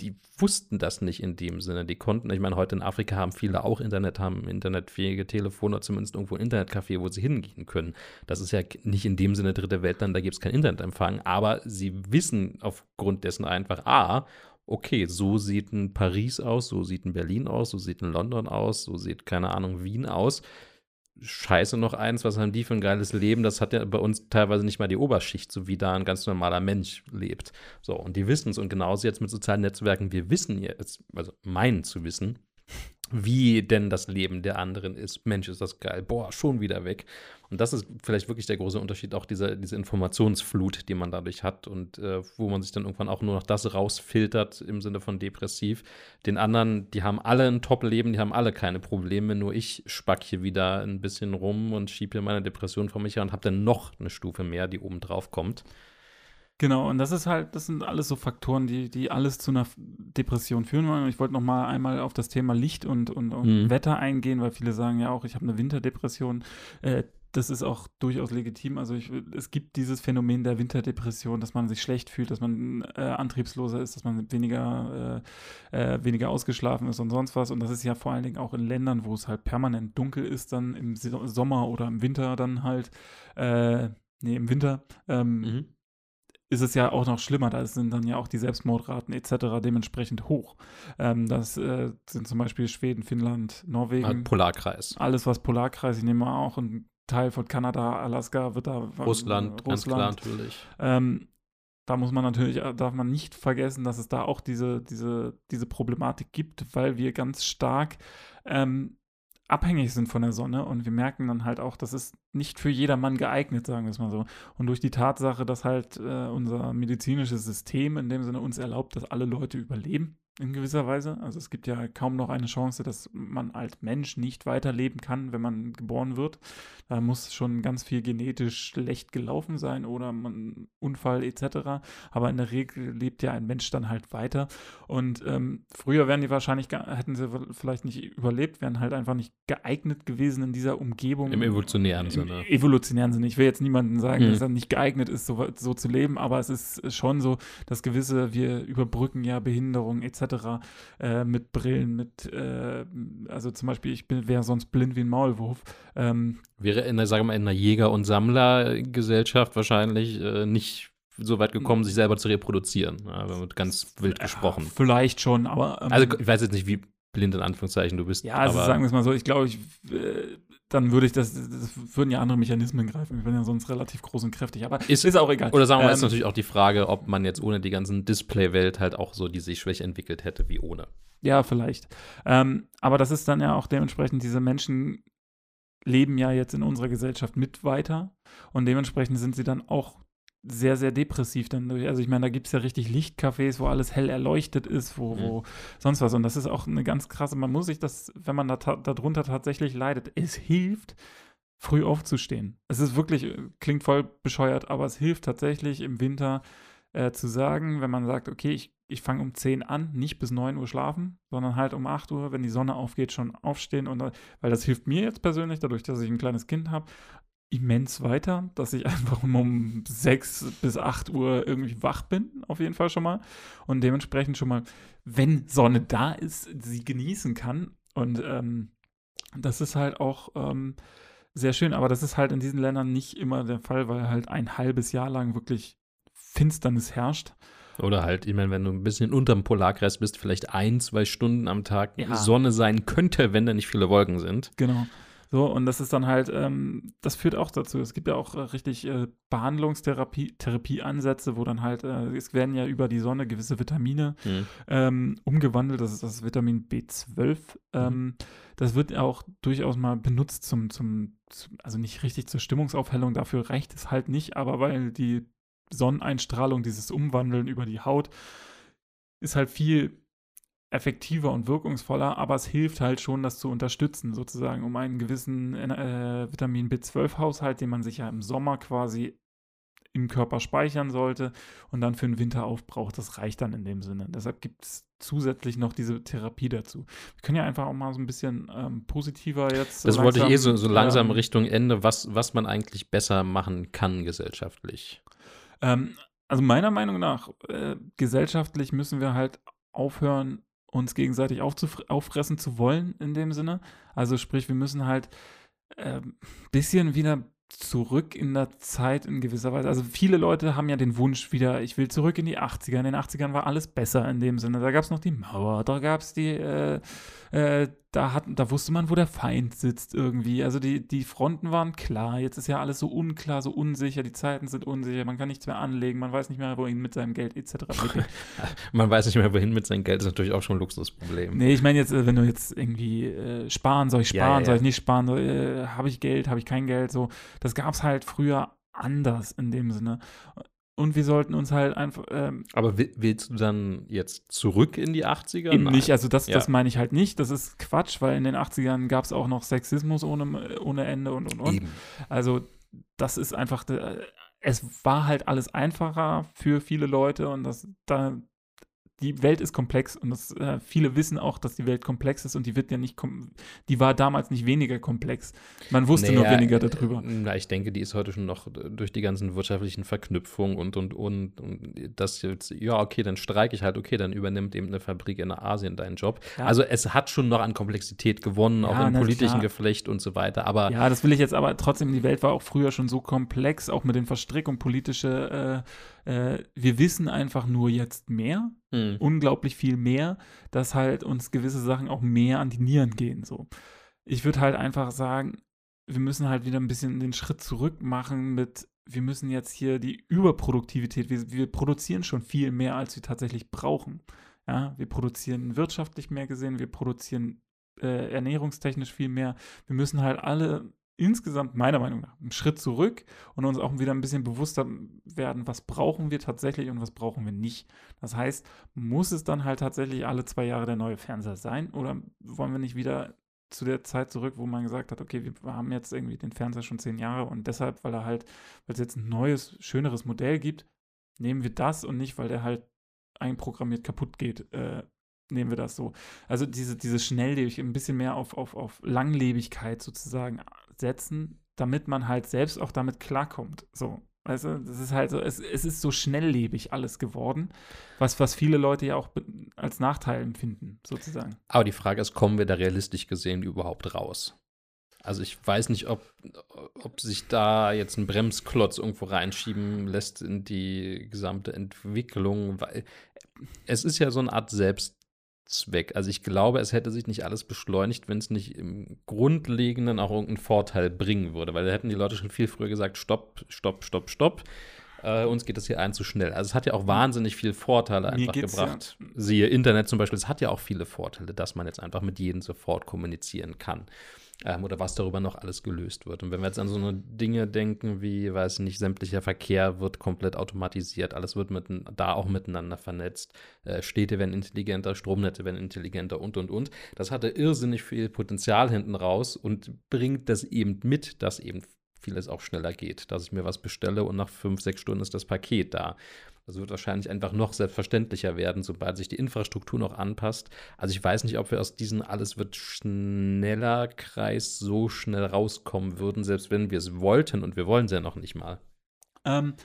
die wussten das nicht in dem Sinne. Die konnten, ich meine, heute in Afrika haben viele auch Internet, haben internetfähige Telefone oder zumindest irgendwo ein Internetcafé, wo sie hingehen können. Das ist ja nicht in dem Sinne dritte Weltland, da gibt es keinen Internetempfang, aber sie wissen aufgrund dessen einfach, ah, okay, so sieht ein Paris aus, so sieht ein Berlin aus, so sieht ein London aus, so sieht, keine Ahnung, Wien aus scheiße noch eins, was haben die für ein geiles Leben? Das hat ja bei uns teilweise nicht mal die Oberschicht, so wie da ein ganz normaler Mensch lebt. So, und die wissen es. Und genauso jetzt mit sozialen Netzwerken, wir wissen jetzt, also meinen zu wissen, wie denn das Leben der anderen ist. Mensch, ist das geil. Boah, schon wieder weg. Und das ist vielleicht wirklich der große Unterschied, auch diese, diese Informationsflut, die man dadurch hat und äh, wo man sich dann irgendwann auch nur noch das rausfiltert im Sinne von depressiv. Den anderen, die haben alle ein Top-Leben, die haben alle keine Probleme, nur ich spack hier wieder ein bisschen rum und schiebe hier meine Depression vor mich her und habe dann noch eine Stufe mehr, die oben drauf kommt. Genau, und das ist halt, das sind alles so Faktoren, die, die alles zu einer Depression führen wollen. Und ich wollte noch mal einmal auf das Thema Licht und, und, und Mhm. Wetter eingehen, weil viele sagen ja auch, ich habe eine Winterdepression. Äh, das ist auch durchaus legitim. Also ich, es gibt dieses Phänomen der Winterdepression, dass man sich schlecht fühlt, dass man äh, antriebsloser ist, dass man weniger, äh, äh, weniger ausgeschlafen ist und sonst was. Und das ist ja vor allen Dingen auch in Ländern, wo es halt permanent dunkel ist, dann im Sommer oder im Winter dann halt, äh, nee, im Winter. Ähm, Mhm. ist es ja auch noch schlimmer. Da sind dann ja auch die Selbstmordraten etc. dementsprechend hoch. Ähm, das äh, sind zum Beispiel Schweden, Finnland, Norwegen. Halt Polarkreis. alles, was Polarkreis, ich nehme mal auch ein Teil von Kanada, Alaska wird da. Russland, ganz klar Russland. natürlich. Ähm, da muss man natürlich, äh, darf man nicht vergessen, dass es da auch diese, diese, diese Problematik gibt, weil wir ganz stark ähm, abhängig sind von der Sonne und wir merken dann halt auch, das ist nicht für jedermann geeignet, sagen wir es mal so. Und durch die Tatsache, dass halt äh, unser medizinisches System in dem Sinne uns erlaubt, dass alle Leute überleben, in gewisser Weise. Also es gibt ja kaum noch eine Chance, dass man als Mensch nicht weiterleben kann, wenn man geboren wird. Da muss schon ganz viel genetisch schlecht gelaufen sein oder man Unfall etc. Aber in der Regel lebt ja ein Mensch dann halt weiter. Und ähm, früher wären die wahrscheinlich, hätten sie vielleicht nicht überlebt, wären halt einfach nicht geeignet gewesen in dieser Umgebung. Im evolutionären Im Sinne. evolutionären Sinne. Ich will jetzt niemandem sagen, Mhm. dass er nicht geeignet ist, so, so zu leben, aber es ist schon so, dass gewisse, wir überbrücken ja Behinderungen etc. Äh, mit Brillen, mit, äh, also zum Beispiel, ich wäre sonst blind wie ein Maulwurf. Ähm, Wäre in der, sagen wir mal, in einer Jäger- und Sammlergesellschaft wahrscheinlich äh, nicht so weit gekommen, sich selber zu reproduzieren. Aber wird ganz wild gesprochen. vielleicht schon, aber. Ähm, Also ich weiß jetzt nicht, wie blind in Anführungszeichen du bist. Ja, also aber sagen wir es mal so, ich glaube, ich, äh, dann würde ich das, das würden ja andere Mechanismen greifen. Ich bin ja sonst relativ groß und kräftig, aber Ist- ist auch egal. Oder sagen wir mal, ist Ähm, natürlich auch die Frage, ob man jetzt ohne die ganzen Display-Welt halt auch so die sich Schwäche entwickelt hätte wie ohne. Ja, vielleicht. Ähm, aber das ist dann ja auch dementsprechend, diese Menschen leben ja jetzt in unserer Gesellschaft mit weiter und dementsprechend sind sie dann auch sehr, sehr depressiv dann durch. Also ich meine, da gibt es ja richtig Lichtcafés, wo alles hell erleuchtet ist, wo, Mhm. wo sonst was. Und das ist auch eine ganz krasse, man muss sich das, wenn man da ta- darunter tatsächlich leidet, es hilft, früh aufzustehen. Es ist wirklich, äh, klingt voll bescheuert, aber es hilft tatsächlich im Winter äh, zu sagen, wenn man sagt, okay, ich, ich fange um 10 an, nicht bis 9 Uhr schlafen, sondern halt um 8 Uhr, wenn die Sonne aufgeht, schon aufstehen. Und, äh, weil das hilft mir jetzt persönlich, dadurch, dass ich ein kleines Kind habe, immens weiter, dass ich einfach um 6 bis 8 Uhr irgendwie wach bin, auf jeden Fall schon mal. Und dementsprechend schon mal, wenn Sonne da ist, sie genießen kann. Und ähm, das ist halt auch ähm, sehr schön, aber das ist halt in diesen Ländern nicht immer der Fall, weil halt ein halbes Jahr lang wirklich Finsternis herrscht. Oder halt, ich meine, wenn du ein bisschen unterm Polarkreis bist, vielleicht ein, zwei Stunden am Tag Ja. Sonne sein könnte, wenn da nicht viele Wolken sind. Genau. So, und das ist dann halt, ähm, das führt auch dazu. Es gibt ja auch äh, richtig äh, Behandlungstherapie, Therapieansätze, wo dann halt, äh, es werden ja über die Sonne gewisse Vitamine Hm. ähm, umgewandelt. Das ist das Vitamin B12. Ähm, das wird auch durchaus mal benutzt zum, zum, zum, also nicht richtig zur Stimmungsaufhellung, dafür reicht es halt nicht, aber weil die Sonneneinstrahlung, dieses Umwandeln über die Haut, ist halt viel effektiver und wirkungsvoller, aber es hilft halt schon, das zu unterstützen, sozusagen, um einen gewissen äh, Vitamin B12-Haushalt, den man sich ja im Sommer quasi im Körper speichern sollte und dann für den Winter aufbraucht. Das reicht dann in dem Sinne. Deshalb gibt es zusätzlich noch diese Therapie dazu. Wir können ja einfach auch mal so ein bisschen ähm, positiver jetzt. Das wollte ich eh so, langsam, so langsam ähm, Richtung Ende, was, was man eigentlich besser machen kann gesellschaftlich. Ähm, also meiner Meinung nach, äh, gesellschaftlich müssen wir halt aufhören, uns gegenseitig auffressen zu wollen in dem Sinne. Also sprich, wir müssen halt ein bisschen wieder zurück in der Zeit in gewisser Weise. Also viele Leute haben ja den Wunsch wieder, ich will zurück in die 80er. In den 80ern war alles besser in dem Sinne. Da gab es noch die Mauer, da gab es die, äh, äh, da, hat, da wusste man, wo der Feind sitzt irgendwie. Also die, die Fronten waren klar. Jetzt ist ja alles so unklar, so unsicher. Die Zeiten sind unsicher. Man kann nichts mehr anlegen. Man weiß nicht mehr, wohin mit seinem Geld etc. Man weiß nicht mehr, wohin mit seinem Geld, ist natürlich auch schon ein Luxusproblem. Nee, ich meine jetzt, äh, wenn du jetzt irgendwie äh, sparen, soll ich sparen, ja, soll ja. ich nicht sparen, soll, äh, habe ich Geld, habe ich kein Geld, so. Das gab es halt früher anders in dem Sinne. Und wir sollten uns halt einfach ähm, Aber will, willst du dann jetzt zurück in die 80er? eben Nein. nicht, also das, Ja. das meine ich halt nicht, das ist Quatsch, weil in den 80ern gab es auch noch Sexismus ohne, ohne Ende und und und. Eben. Also das ist einfach, de- es war halt alles einfacher für viele Leute und das da die Welt ist komplex und das, äh, viele wissen auch, dass die Welt komplex ist und die wird ja nicht, die war damals nicht weniger komplex. Man wusste nur Naja, weniger äh, darüber. Na, ich denke, die ist heute schon noch äh, durch die ganzen wirtschaftlichen Verknüpfungen und, und, und, und das jetzt, ja, okay, dann streike ich halt, okay, dann übernimmt eben eine Fabrik in Asien deinen Job. Ja. Also es hat schon noch an Komplexität gewonnen, auch Ja, im na politischen klar. Geflecht und so weiter, aber Ja, das will ich jetzt aber trotzdem, die Welt war auch früher schon so komplex, auch mit den Verstrickungen politische, äh, äh, wir wissen einfach nur jetzt mehr, hm. unglaublich viel mehr, dass halt uns gewisse Sachen auch mehr an die Nieren gehen. So. Ich würde halt einfach sagen, wir müssen halt wieder ein bisschen den Schritt zurück machen mit, wir müssen jetzt hier die Überproduktivität, wir, wir produzieren schon viel mehr, als wir tatsächlich brauchen. Ja, wir produzieren wirtschaftlich mehr gesehen, wir produzieren äh, ernährungstechnisch viel mehr. Wir müssen halt alle insgesamt, meiner Meinung nach, einen Schritt zurück und uns auch wieder ein bisschen bewusster werden, was brauchen wir tatsächlich und was brauchen wir nicht. Das heißt, muss es dann halt tatsächlich alle zwei Jahre der neue Fernseher sein oder wollen wir nicht wieder zu der Zeit zurück, wo man gesagt hat, okay, wir haben jetzt irgendwie den Fernseher schon zehn Jahre und deshalb, weil er halt, weil es jetzt ein neues, schöneres Modell gibt, nehmen wir das und nicht, weil der halt einprogrammiert kaputt geht, äh, nehmen wir das so. Also diese, diese Schnelllebig, ein bisschen mehr auf, auf, auf Langlebigkeit sozusagen setzen, damit man halt selbst auch damit klarkommt. So. Du, das ist halt so, es, es ist so schnelllebig alles geworden, was, was viele Leute ja auch als Nachteil empfinden, sozusagen. Aber die Frage ist, kommen wir da realistisch gesehen überhaupt raus? Also ich weiß nicht, ob, ob sich da jetzt ein Bremsklotz irgendwo reinschieben lässt in die gesamte Entwicklung, weil es ist ja so eine Art Selbstzweck. Also ich glaube, es hätte sich nicht alles beschleunigt, wenn es nicht im Grundlegenden auch irgendeinen Vorteil bringen würde, weil da hätten die Leute schon viel früher gesagt, stopp, stopp, stopp, stopp. Äh, uns geht das hier ein zu schnell. Also es hat ja auch wahnsinnig viele Vorteile einfach gebracht. Siehe Internet zum Beispiel, es hat ja auch viele Vorteile, dass man jetzt einfach mit jedem sofort kommunizieren kann. Ähm, oder was darüber noch alles gelöst wird. Und wenn wir jetzt an so eine Dinge denken wie, weiß ich nicht, sämtlicher Verkehr wird komplett automatisiert, alles wird mit, da auch miteinander vernetzt, äh, Städte werden intelligenter, Stromnetze werden intelligenter und, und, und. Das hatte irrsinnig viel Potenzial hinten raus und bringt das eben mit, dass eben vieles auch schneller geht, dass ich mir was bestelle und nach fünf, sechs Stunden ist das Paket da. Das wird wahrscheinlich einfach noch selbstverständlicher werden, sobald sich die Infrastruktur noch anpasst. Also ich weiß nicht, ob wir aus diesem alles wird schneller Kreis so schnell rauskommen würden, selbst wenn wir es wollten und wir wollen es ja noch nicht mal. Ähm,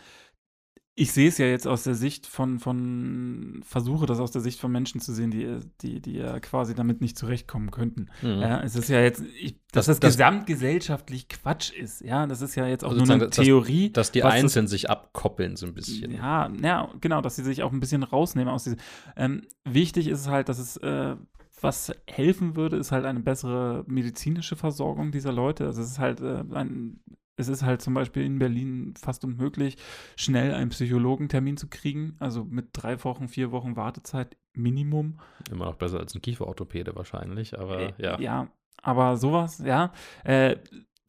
ich sehe es ja jetzt aus der Sicht von, von, versuche das aus der Sicht von Menschen zu sehen, die, die, die ja quasi damit nicht zurechtkommen könnten. Mhm. Ja, es ist ja jetzt, ich, dass das, Das- gesamtgesellschaftlich Quatsch ist, ja, das ist ja jetzt auch Also nur eine dass- Theorie. Dass die das- Einzelnen sich abkoppeln so ein bisschen. Ja, ja, genau, dass sie sich auch ein bisschen rausnehmen aus diesem. Ähm, wichtig ist halt, dass es, äh, was helfen würde, ist halt eine bessere medizinische Versorgung dieser Leute. Also es ist halt äh, ein, es ist halt zum Beispiel in Berlin fast unmöglich, schnell einen Psychologentermin zu kriegen. Also mit drei Wochen, vier Wochen Wartezeit Minimum. Immer noch besser als ein Kieferorthopäde wahrscheinlich, aber ja. Äh, Ja, aber sowas, ja. Äh,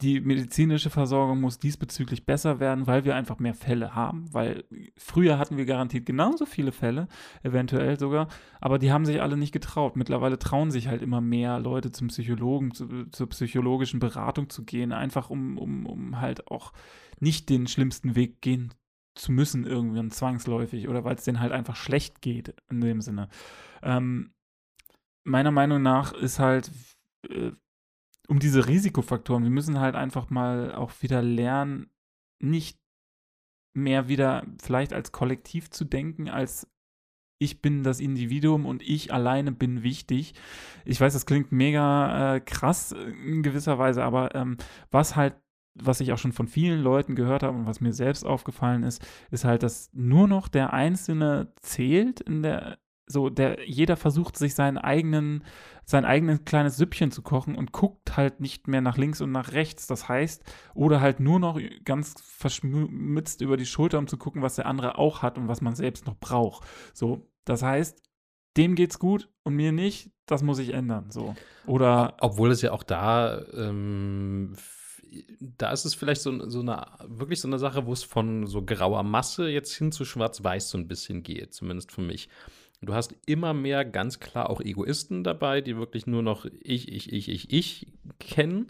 die medizinische Versorgung muss diesbezüglich besser werden, weil wir einfach mehr Fälle haben. Weil früher hatten wir garantiert genauso viele Fälle, eventuell sogar, aber die haben sich alle nicht getraut. Mittlerweile trauen sich halt immer mehr Leute zum Psychologen, zu, zur psychologischen Beratung zu gehen, einfach um, um, um halt auch nicht den schlimmsten Weg gehen zu müssen, irgendwann zwangsläufig oder weil es denen halt einfach schlecht geht in dem Sinne. Ähm, meiner Meinung nach ist halt äh, um diese Risikofaktoren, wir müssen halt einfach mal auch wieder lernen, nicht mehr wieder vielleicht als Kollektiv zu denken, als ich bin das Individuum und ich alleine bin wichtig. Ich weiß, das klingt mega äh, krass in gewisser Weise, aber ähm, was halt was ich auch schon von vielen Leuten gehört habe und was mir selbst aufgefallen ist, ist halt, dass nur noch der Einzelne zählt in der, so der, jeder versucht sich seinen eigenen, sein eigenes kleines Süppchen zu kochen und guckt halt nicht mehr nach links und nach rechts. Das heißt, oder halt nur noch ganz verschmitzt über die Schulter, um zu gucken, was der andere auch hat und was man selbst noch braucht. So, das heißt, dem geht's gut und mir nicht, das muss ich ändern. So. Oder. Obwohl es ja auch da ähm, da ist es vielleicht so, so eine, wirklich so eine Sache, wo es von so grauer Masse jetzt hin zu schwarz-weiß so ein bisschen geht, zumindest für mich. Du hast immer mehr ganz klar auch Egoisten dabei, die wirklich nur noch ich, ich, ich, ich, ich kennen.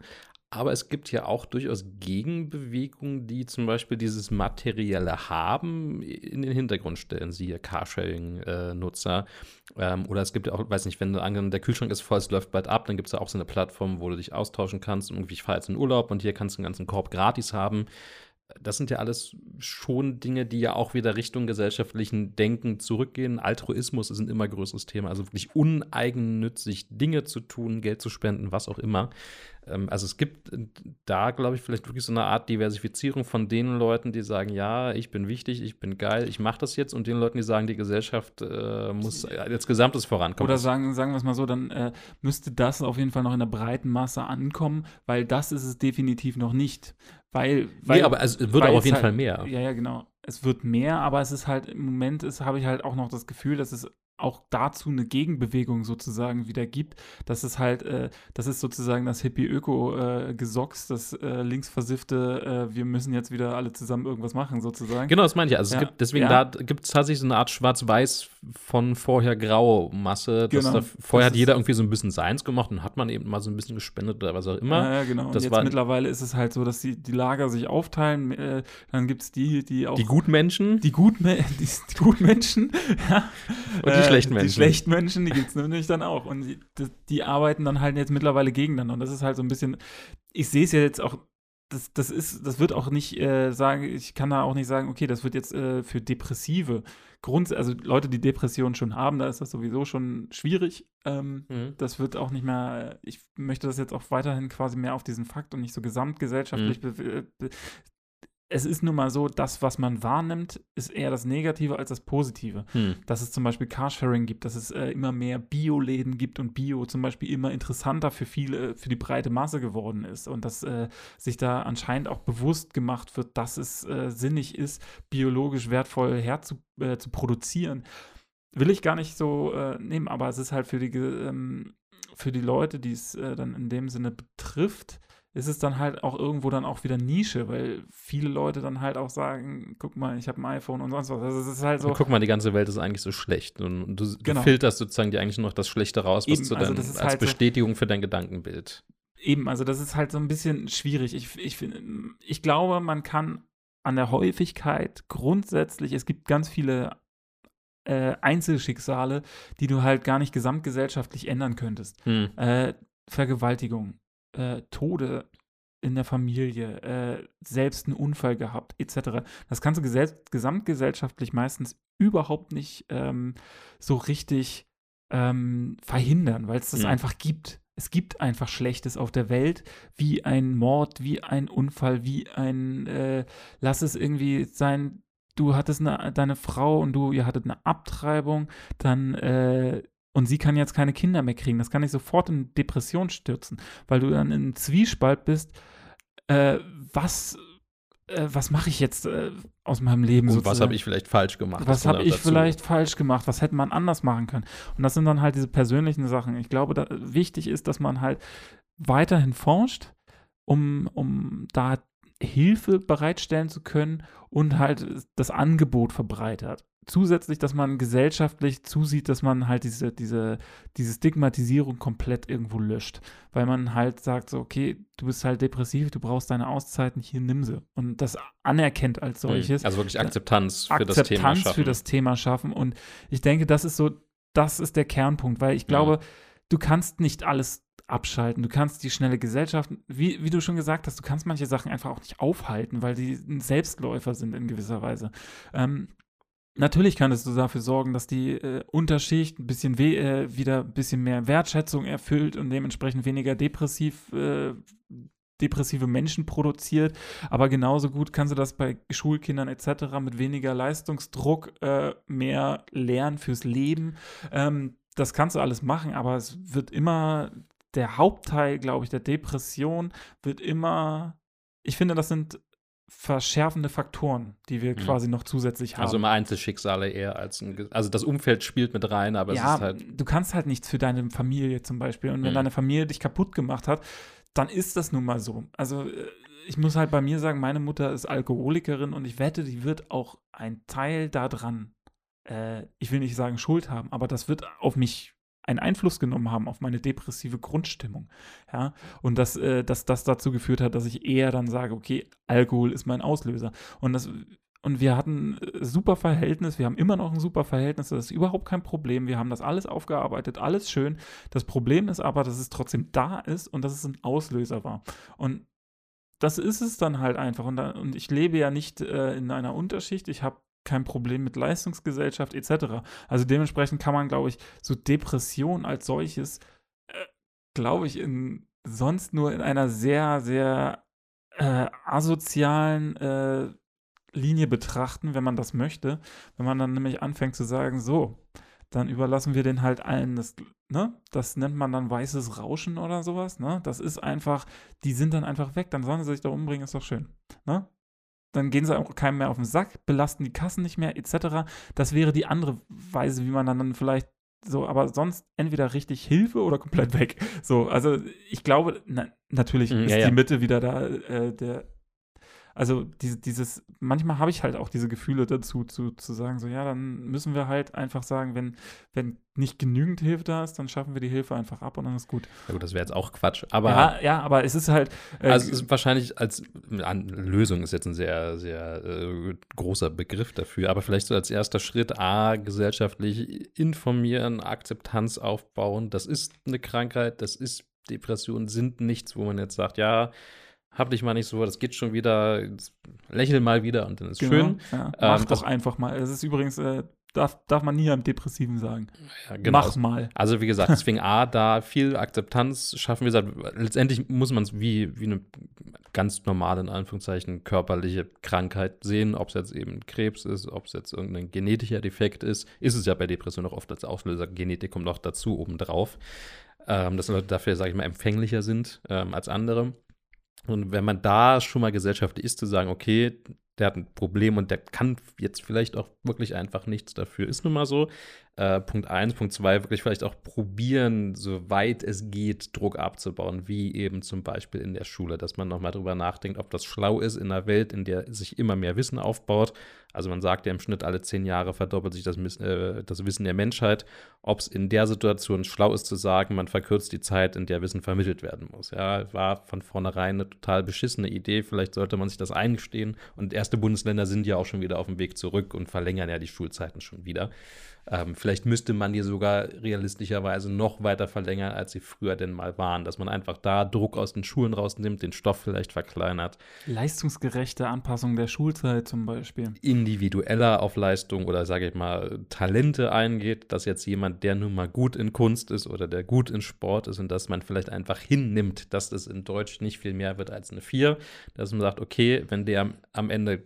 Aber es gibt ja auch durchaus Gegenbewegungen, die zum Beispiel dieses materielle Haben in den Hintergrund stellen, siehe Carsharing-Nutzer. Ähm, oder es gibt ja auch, weiß nicht, wenn du angenommen, der Kühlschrank ist voll, es läuft bald ab, dann gibt es ja auch so eine Plattform, wo du dich austauschen kannst. Und irgendwie, ich fahre jetzt in Urlaub und hier kannst du einen ganzen Korb gratis haben das sind ja alles schon Dinge, die ja auch wieder Richtung gesellschaftlichen Denken zurückgehen. Altruismus ist ein immer größeres Thema, also wirklich uneigennützig Dinge zu tun, Geld zu spenden, was auch immer. Ähm, also es gibt da, glaube ich, vielleicht wirklich so eine Art Diversifizierung von den Leuten, die sagen, ja, ich bin wichtig, ich bin geil, ich mache das jetzt, und den Leuten, die sagen, die Gesellschaft äh, muss als Gesamtes vorankommen. Oder sagen, sagen wir es mal so, dann äh, müsste das auf jeden Fall noch in der breiten Masse ankommen, weil das ist es definitiv noch nicht. Weil, weil, nee, aber es wird auch auf jeden halt, Fall mehr. Ja, ja, genau. Es wird mehr, aber es ist halt im Moment habe ich halt auch noch das Gefühl, dass es auch dazu eine Gegenbewegung sozusagen wieder gibt. Das ist halt, äh, das ist sozusagen das Hippie-Öko-Gesocks, äh, das äh, linksversiffte, äh, wir müssen jetzt wieder alle zusammen irgendwas machen sozusagen. Genau, das meine ich. Also ja. es gibt, deswegen ja. da gibt es tatsächlich so eine Art Schwarz-Weiß von vorher grau Masse. Genau. Da, vorher das hat jeder irgendwie so ein bisschen seins gemacht und hat man eben mal so ein bisschen gespendet oder was auch immer. Ja, genau. Das und jetzt mittlerweile ist es halt so, dass die, die Lager sich aufteilen. Äh, dann gibt es die, die auch. Die Gutmenschen. Die, Gutme die, die Gutmenschen, ja. Und die schlechten Menschen. Die schlechten Menschen, die gibt es nämlich dann auch. Und die, die, arbeiten dann halt jetzt mittlerweile gegeneinander. Und das ist halt so ein bisschen, ich sehe es ja jetzt auch, das, das ist, das wird auch nicht äh, sagen, ich kann da auch nicht sagen, okay, das wird jetzt äh, für Depressive Grund, also Leute, die Depressionen schon haben, da ist das sowieso schon schwierig. Ähm, mhm. Das wird auch nicht mehr, ich möchte das jetzt auch weiterhin quasi mehr auf diesen Fakt und nicht so gesamtgesellschaftlich mhm es ist nun mal so, das, was man wahrnimmt, ist eher das Negative als das Positive. Hm. Dass es zum Beispiel Carsharing gibt, dass es äh, immer mehr Bioläden gibt und Bio zum Beispiel immer interessanter für viele, für die breite Masse geworden ist und dass äh, sich da anscheinend auch bewusst gemacht wird, dass es äh, sinnig ist, biologisch wertvoll herzu äh, zu produzieren. Will ich gar nicht so äh, nehmen, aber es ist halt für die, ähm, für die Leute, die es äh, dann in dem Sinne betrifft, ist es dann halt auch irgendwo dann auch wieder Nische, weil viele Leute dann halt auch sagen, guck mal, ich habe ein iPhone und sonst was. Also es ist halt so. guck mal, die ganze Welt ist eigentlich so schlecht. Und du, genau. filterst sozusagen dir eigentlich nur noch das Schlechte raus, was Eben, du dann also als halt Bestätigung so, für dein Gedankenbild. Eben, also das ist halt so ein bisschen schwierig. Ich, ich, ich glaube, man kann an der Häufigkeit grundsätzlich, es gibt ganz viele äh, Einzelschicksale, die du halt gar nicht gesamtgesellschaftlich ändern könntest. Hm. Äh, Vergewaltigung, äh, Tode in der Familie, äh, selbst einen Unfall gehabt, etc. Das kannst du gesamtgesellschaftlich meistens überhaupt nicht ähm, so richtig ähm, verhindern, weil es das ja. einfach gibt. Es gibt einfach Schlechtes auf der Welt, wie ein Mord, wie ein Unfall, wie ein, äh, lass es irgendwie sein, du hattest eine, deine Frau und du, ihr hattet eine Abtreibung, dann äh, und sie kann jetzt keine Kinder mehr kriegen. Das kann dich sofort in Depression stürzen, weil du dann in Zwiespalt bist. Äh, was äh, was mache ich jetzt äh, aus meinem Leben? Und was habe ich vielleicht falsch gemacht? Was habe ich dazu. vielleicht falsch gemacht? Was hätte man anders machen können? Und das sind dann halt diese persönlichen Sachen. Ich glaube, da, wichtig ist, dass man halt weiterhin forscht, um, um da Hilfe bereitstellen zu können und halt das Angebot verbreitert zusätzlich, dass man gesellschaftlich zusieht, dass man halt diese, diese, diese Stigmatisierung komplett irgendwo löscht. Weil man halt sagt, so, okay, du bist halt depressiv, du brauchst deine Auszeiten, hier nimm sie. Und das anerkennt als hm. solches. Also wirklich Akzeptanz für Akzeptanz das Thema schaffen. für das Thema schaffen. Und ich denke, das ist so, das ist der Kernpunkt, weil ich glaube, ja. du kannst nicht alles abschalten. Du kannst die schnelle Gesellschaft, wie, wie du schon gesagt hast, du kannst manche Sachen einfach auch nicht aufhalten, weil die ein Selbstläufer sind in gewisser Weise. Ähm, Natürlich kann es so dafür sorgen, dass die äh, Unterschicht ein bisschen äh, wieder ein bisschen mehr Wertschätzung erfüllt und dementsprechend weniger depressiv, äh, depressive Menschen produziert. Aber genauso gut kannst du das bei Schulkindern etc. mit weniger Leistungsdruck äh, mehr lernen fürs Leben. Ähm, das kannst du alles machen, aber es wird immer der Hauptteil, glaube ich, der Depression wird immer. Ich finde, das sind verschärfende Faktoren, die wir Mhm. quasi noch zusätzlich haben. Also immer Einzelschicksale eher als ein, also das Umfeld spielt mit rein, aber ja, es ist halt, du kannst halt nichts für deine Familie zum Beispiel. Und wenn Mhm. deine Familie dich kaputt gemacht hat, dann ist das nun mal so. Also äh, ich muss halt bei mir sagen, meine Mutter ist Alkoholikerin und ich wette, die wird auch ein Teil daran, äh, ich will nicht sagen Schuld haben, aber das wird auf mich einen Einfluss genommen haben auf meine depressive Grundstimmung. Ja, und dass, äh, dass das dazu geführt hat, dass ich eher dann sage, okay, Alkohol ist mein Auslöser. Und das und wir hatten äh, super Verhältnis, wir haben immer noch ein super Verhältnis, das ist überhaupt kein Problem. Wir haben das alles aufgearbeitet, alles schön. Das Problem ist aber, dass es trotzdem da ist und dass es ein Auslöser war. Und das ist es dann halt einfach. Und, da, und ich lebe ja nicht äh, in einer Unterschicht. Ich habe kein Problem mit Leistungsgesellschaft etc. Also dementsprechend kann man, glaube ich, so Depression als solches, äh, glaube ich, in, sonst nur in einer sehr, sehr äh, asozialen äh, Linie betrachten, wenn man das möchte. Wenn man dann nämlich anfängt zu sagen, so, dann überlassen wir den halt allen das, ne? Das nennt man dann weißes Rauschen oder sowas, ne? Das ist einfach, die sind dann einfach weg, dann sollen sie sich da umbringen, ist doch schön, ne? Dann gehen sie auch keinem mehr auf den Sack, belasten die Kassen nicht mehr, etc. Das wäre die andere Weise, wie man dann, dann vielleicht so, aber sonst entweder richtig Hilfe oder komplett weg. So, also ich glaube, na, natürlich Mhm, ist ja, die ja. Mitte wieder da, äh, der, also diese, dieses, manchmal habe ich halt auch diese Gefühle dazu, zu, zu sagen, so ja, dann müssen wir halt einfach sagen, wenn, wenn nicht genügend Hilfe da ist, dann schaffen wir die Hilfe einfach ab und dann ist gut. ja gut, das wäre jetzt auch Quatsch, aber ja, ja, aber es ist halt, äh, Also es ist wahrscheinlich als Lösung ist jetzt ein sehr, sehr äh, großer Begriff dafür, aber vielleicht so als erster Schritt A, gesellschaftlich informieren, Akzeptanz aufbauen. Das ist eine Krankheit, das ist Depressionen sind nichts, wo man jetzt sagt, ja, hab dich mal nicht so, das geht schon wieder, lächel mal wieder und dann ist genau, schön. Ja, mach Ähm, doch einfach mal. Das ist übrigens, äh, darf, darf man nie einem Depressiven sagen. Ja, genau. Mach mal. Also wie gesagt, deswegen A, da viel Akzeptanz schaffen. Wie gesagt, letztendlich muss man es wie, wie eine ganz normale, in Anführungszeichen, körperliche Krankheit sehen, ob es jetzt eben Krebs ist, ob es jetzt irgendein genetischer Defekt ist. Ist es ja bei Depressionen auch oft als Auslöser. Genetik kommt noch dazu obendrauf. Ähm, dass Leute dafür, sage ich mal, empfänglicher sind ähm, als andere. Und wenn man da schon mal gesellschaftlich ist, zu sagen, okay, der hat ein Problem und der kann jetzt vielleicht auch wirklich einfach nichts dafür, ist nun mal so. Äh, Punkt eins, Punkt zwei, wirklich vielleicht auch probieren, soweit es geht, Druck abzubauen, wie eben zum Beispiel in der Schule, dass man nochmal drüber nachdenkt, ob das schlau ist in einer Welt, in der sich immer mehr Wissen aufbaut. Also man sagt ja im Schnitt alle zehn Jahre verdoppelt sich das, äh, das Wissen der Menschheit. Ob es in der Situation schlau ist zu sagen, man verkürzt die Zeit, in der Wissen vermittelt werden muss. Ja, war von vornherein eine total beschissene Idee. Vielleicht sollte man sich das eingestehen. Und erste Bundesländer sind ja auch schon wieder auf dem Weg zurück und verlängern ja die Schulzeiten schon wieder. Ähm, vielleicht müsste man die sogar realistischerweise noch weiter verlängern, als sie früher denn mal waren. Dass man einfach da Druck aus den Schulen rausnimmt, den Stoff vielleicht verkleinert, Leistungsgerechte Anpassung der Schulzeit zum Beispiel. individueller auf Leistung oder sage ich mal Talente eingeht, dass jetzt jemand, der nun mal gut in Kunst ist oder der gut in Sport ist und dass man vielleicht einfach hinnimmt, dass das in Deutsch nicht viel mehr wird als eine 4, dass man sagt, okay, wenn der am- am Ende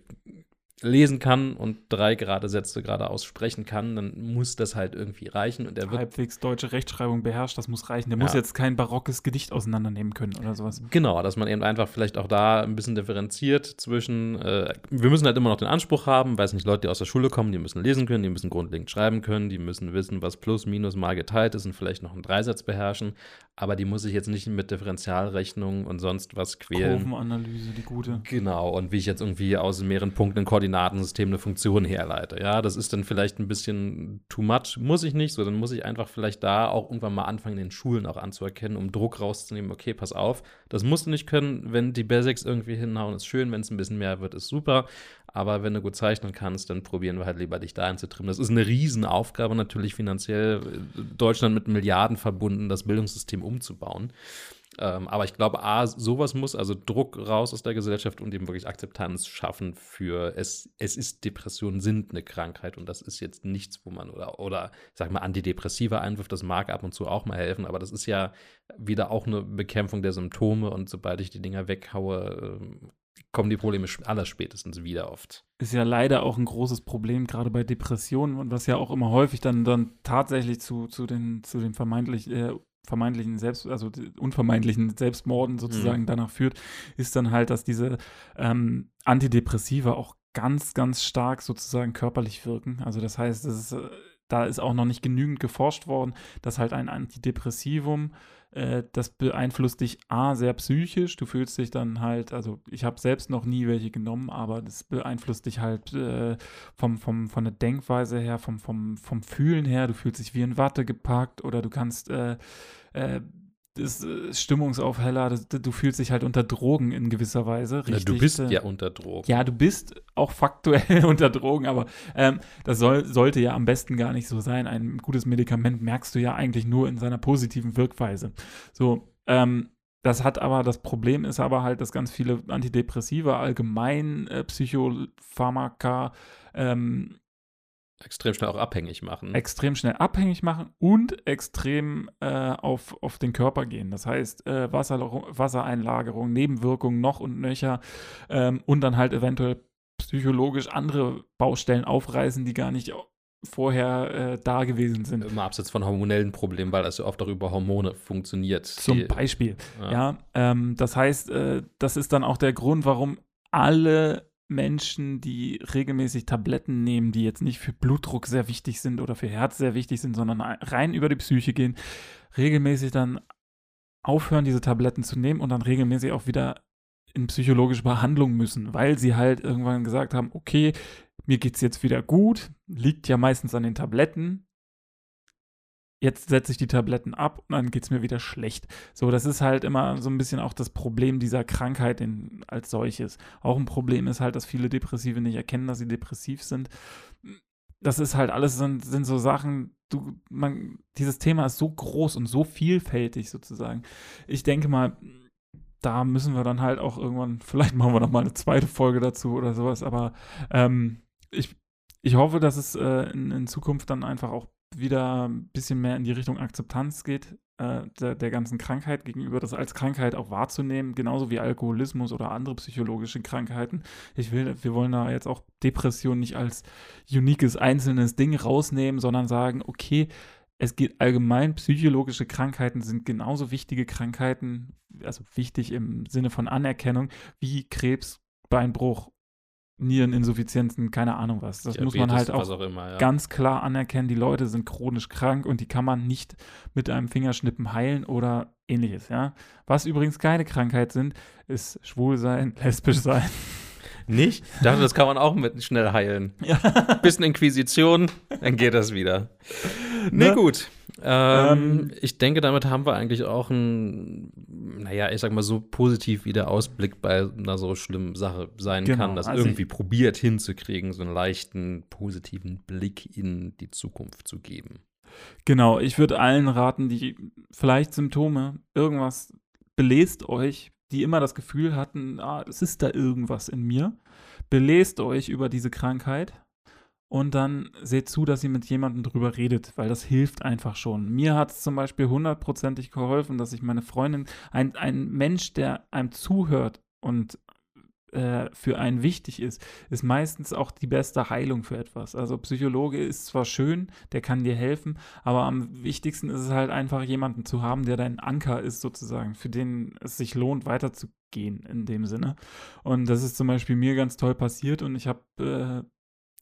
lesen kann und drei gerade Sätze gerade aussprechen kann, dann muss das halt irgendwie reichen und er wird Halbwegs deutsche Rechtschreibung beherrscht, das muss reichen. Der muss Ja. jetzt kein barockes Gedicht auseinandernehmen können oder sowas. Genau, dass man eben einfach vielleicht auch da ein bisschen differenziert zwischen, äh, wir müssen halt immer noch den Anspruch haben, weiß nicht, Leute, die aus der Schule kommen, die müssen lesen können, die müssen grundlegend schreiben können, die müssen wissen, was plus, minus mal geteilt ist und vielleicht noch einen Dreisatz beherrschen, aber die muss ich jetzt nicht mit Differentialrechnungen und sonst was quälen. Kurvenanalyse, die gute. Genau, und wie ich jetzt irgendwie aus mehreren Punkten ein Koordinatensystem eine Funktion herleite. Ja, das ist dann vielleicht ein bisschen too much, muss ich nicht, so dann muss ich einfach vielleicht da auch irgendwann mal anfangen, in den Schulen auch anzuerkennen, um Druck rauszunehmen, okay, pass auf, das musst du nicht können, wenn die Basics irgendwie hinhauen, ist schön, wenn es ein bisschen mehr wird, ist super, aber wenn du gut zeichnen kannst, dann probieren wir halt lieber dich da einzutrimmen. Das ist eine Riesenaufgabe natürlich finanziell, äh, Deutschland mit Milliarden verbunden, das Bildungssystem umzubauen. Ähm, aber ich glaube, A, sowas muss, also Druck raus aus der Gesellschaft und eben wirklich Akzeptanz schaffen für es, es ist Depressionen sind eine Krankheit und das ist jetzt nichts, wo man oder, oder ich sag mal, antidepressive Einwürfe, das mag ab und zu auch mal helfen, aber das ist ja wieder auch eine Bekämpfung der Symptome und sobald ich die Dinger weghaue, ähm, kommen die Probleme allerspätestens wieder oft. ist ja leider auch ein großes Problem, gerade bei Depressionen und was ja auch immer häufig dann, dann tatsächlich zu, zu den, zu den vermeintlich, äh, vermeintlichen Selbst, also unvermeintlichen Selbstmorden sozusagen danach führt, ist dann halt, dass diese ähm, Antidepressiva auch ganz, ganz stark sozusagen körperlich wirken. Also das heißt, ist, äh, da ist auch noch nicht genügend geforscht worden, dass halt ein Antidepressivum äh, das beeinflusst dich A, sehr psychisch. Du fühlst dich dann halt, also ich habe selbst noch nie welche genommen, aber das beeinflusst dich halt äh, vom, vom, von der Denkweise her, vom, vom, vom Fühlen her. Du fühlst dich wie in Watte gepackt oder du kannst, äh, äh, ist Stimmungsaufheller, das, du fühlst dich halt unter Drogen in gewisser Weise. Richtig, du bist äh, ja unter Drogen. ja, du bist auch faktuell unter Drogen, aber ähm, das soll, sollte ja am besten gar nicht so sein. Ein gutes Medikament merkst du ja eigentlich nur in seiner positiven Wirkweise. So, ähm, das hat aber, das Problem ist aber halt, dass ganz viele Antidepressiva, allgemein äh, Psychopharmaka, ähm, Extrem schnell auch abhängig machen. extrem schnell abhängig machen und extrem äh, auf, auf den Körper gehen. Das heißt, äh, Wasser, Wassereinlagerung, Nebenwirkungen noch und nöcher ähm, und dann halt eventuell psychologisch andere Baustellen aufreißen, die gar nicht vorher äh, da gewesen sind. Immer abseits von hormonellen Problemen, weil das ja oft auch über Hormone funktioniert. Zum Beispiel. Ja. Ja, ähm, das heißt, äh, das ist dann auch der Grund, warum alle Menschen, die regelmäßig Tabletten nehmen, die jetzt nicht für Blutdruck sehr wichtig sind oder für Herz sehr wichtig sind, sondern rein über die Psyche gehen, regelmäßig dann aufhören, diese Tabletten zu nehmen und dann regelmäßig auch wieder in psychologische Behandlung müssen, weil sie halt irgendwann gesagt haben, okay, mir geht's jetzt wieder gut, liegt ja meistens an den Tabletten. Jetzt setze ich die Tabletten ab und dann geht's mir wieder schlecht. So, das ist halt immer so ein bisschen auch das Problem dieser Krankheit in, als solches. Auch ein Problem ist halt, dass viele Depressive nicht erkennen, dass sie depressiv sind. Das ist halt alles sind, sind so Sachen, du, man, dieses Thema ist so groß und so vielfältig sozusagen. Ich denke mal, da müssen wir dann halt auch irgendwann, vielleicht machen wir noch mal eine zweite Folge dazu oder sowas, aber ähm, ich, ich hoffe, dass es äh, in, in Zukunft dann einfach auch wieder ein bisschen mehr in die Richtung Akzeptanz geht, äh, der, der ganzen Krankheit gegenüber, das als Krankheit auch wahrzunehmen, genauso wie Alkoholismus oder andere psychologische Krankheiten. Ich will, wir wollen da jetzt auch Depression nicht als uniques einzelnes Ding rausnehmen, sondern sagen, okay, es geht allgemein, psychologische Krankheiten sind genauso wichtige Krankheiten, also wichtig im Sinne von Anerkennung, wie Krebs, Beinbruch, Niereninsuffizienzen, keine Ahnung was. Das muss man Diabetes, halt auch auch immer, ja. ganz klar anerkennen, die Leute sind chronisch krank und die kann man nicht mit einem Fingerschnippen heilen oder ähnliches, ja. Was übrigens keine Krankheit sind, ist schwul sein, lesbisch sein. Nicht? Ich dachte, das kann man auch mit schnell heilen. Ja. Bisschen Inquisition, dann geht das wieder. Nee, Ne? gut. Ähm, Ähm, ich denke, damit haben wir eigentlich auch ein, naja, ich sag mal so positiv wie der Ausblick bei einer so schlimmen Sache sein Genau, kann, das also irgendwie probiert hinzukriegen, so einen leichten positiven Blick in die Zukunft zu geben. Genau, ich würde allen raten, die vielleicht Symptome, irgendwas, belest euch, die immer das Gefühl hatten, ah, es ist da irgendwas in mir. Belest euch über diese Krankheit und dann seht zu, dass ihr mit jemandem drüber redet, weil das hilft einfach schon. Mir hat es zum Beispiel hundertprozentig geholfen, dass ich meine Freundin, ein, ein Mensch, der einem zuhört und äh, für einen wichtig ist, ist meistens auch die beste Heilung für etwas. Also Psychologe ist zwar schön, der kann dir helfen, aber am wichtigsten ist es halt einfach jemanden zu haben, der dein Anker ist sozusagen, für den es sich lohnt, weiterzugehen in dem Sinne. Und das ist zum Beispiel mir ganz toll passiert und ich habe äh,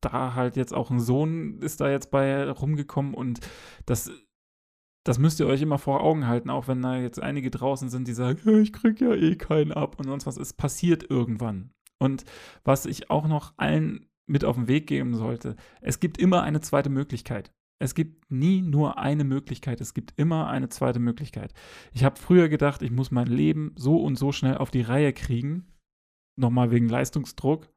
da halt jetzt auch ein Sohn ist da jetzt bei rumgekommen und das das müsst ihr euch immer vor Augen halten, auch wenn da jetzt einige draußen sind, die sagen, ich krieg ja eh keinen ab und sonst was. Es passiert irgendwann. Und was ich auch noch allen mit auf den Weg geben sollte, es gibt immer eine zweite Möglichkeit. Es gibt nie nur eine Möglichkeit, es gibt immer eine zweite Möglichkeit. Ich habe früher gedacht, ich muss mein Leben so und so schnell auf die Reihe kriegen, nochmal wegen Leistungsdruck.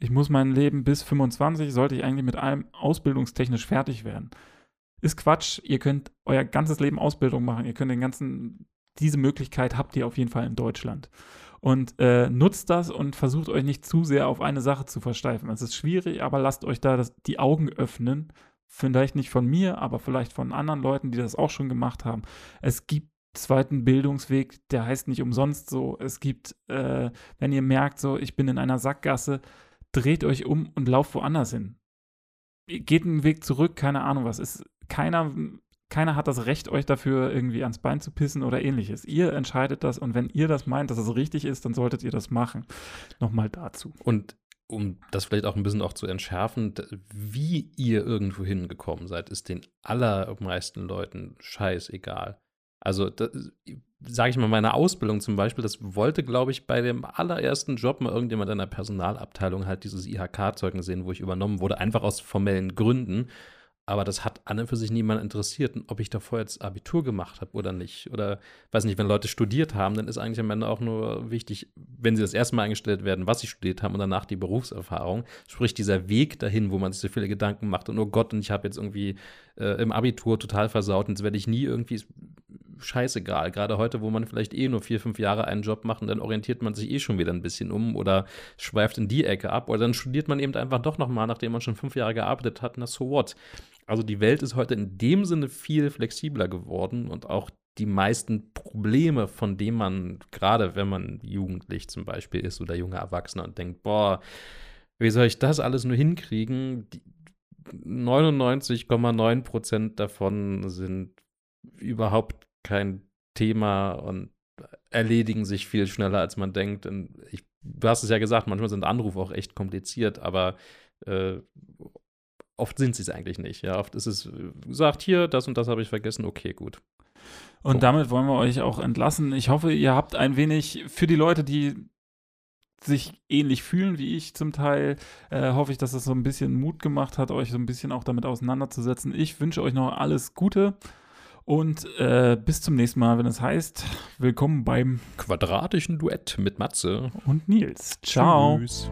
Ich muss mein Leben bis 25, sollte ich eigentlich mit allem ausbildungstechnisch fertig werden. Ist Quatsch, ihr könnt euer ganzes Leben Ausbildung machen, ihr könnt den ganzen diese Möglichkeit habt ihr auf jeden Fall in Deutschland. Und äh, nutzt das und versucht euch nicht zu sehr auf eine Sache zu versteifen. Es ist schwierig, aber lasst euch da das, die Augen öffnen. Vielleicht nicht von mir, aber vielleicht von anderen Leuten, die das auch schon gemacht haben. Es gibt zweiten Bildungsweg, der heißt nicht umsonst so. Es gibt, äh, wenn ihr merkt, so, ich bin in einer Sackgasse, dreht euch um und lauft woanders hin. Geht einen Weg zurück, keine Ahnung was. Ist keiner, keiner hat das Recht, euch dafür irgendwie ans Bein zu pissen oder ähnliches. Ihr entscheidet das und wenn ihr das meint, dass es richtig ist, dann solltet ihr das machen. Nochmal dazu. Und um das vielleicht auch ein bisschen auch zu entschärfen, wie ihr irgendwo hingekommen seid, ist den allermeisten Leuten scheißegal. Also, sage ich mal, meine Ausbildung zum Beispiel, das wollte, glaube ich, bei dem allerersten Job mal irgendjemand in der Personalabteilung halt dieses IHK-Zeugnis sehen, wo ich übernommen wurde, einfach aus formellen Gründen. Aber das hat an und für sich niemand interessiert, ob ich davor jetzt Abitur gemacht habe oder nicht. Oder weiß nicht, wenn Leute studiert haben, dann ist eigentlich am Ende auch nur wichtig, wenn sie das erste Mal eingestellt werden, was sie studiert haben und danach die Berufserfahrung. Sprich, dieser Weg dahin, wo man sich so viele Gedanken macht und oh Gott, und ich habe jetzt irgendwie äh, im Abitur total versaut und jetzt werde ich nie irgendwie scheißegal. Gerade heute, wo man vielleicht eh nur vier, fünf Jahre einen Job macht und dann orientiert man sich eh schon wieder ein bisschen um oder schweift in die Ecke ab oder dann studiert man eben einfach doch nochmal, nachdem man schon fünf Jahre gearbeitet hat, na so what. Also die Welt ist heute in dem Sinne viel flexibler geworden und auch die meisten Probleme, von denen man, gerade wenn man jugendlich zum Beispiel ist oder junger Erwachsener und denkt, boah, wie soll ich das alles nur hinkriegen? Die 99,9 Prozent davon sind überhaupt kein Thema und erledigen sich viel schneller, als man denkt. Und ich, du hast es ja gesagt, manchmal sind Anrufe auch echt kompliziert, aber äh, oft sind sie es eigentlich nicht. Ja, oft ist es, äh, sagt hier, das und das habe ich vergessen, okay, gut. Und damit wollen wir euch auch entlassen. Ich hoffe, ihr habt ein wenig für die Leute, die sich ähnlich fühlen wie ich zum Teil, äh, hoffe ich, dass das so ein bisschen Mut gemacht hat, euch so ein bisschen auch damit auseinanderzusetzen. Ich wünsche euch noch alles Gute und äh, bis zum nächsten Mal, wenn es heißt, willkommen beim Quadratischen Duett mit Matze. und Nils. Ciao. Tschüss.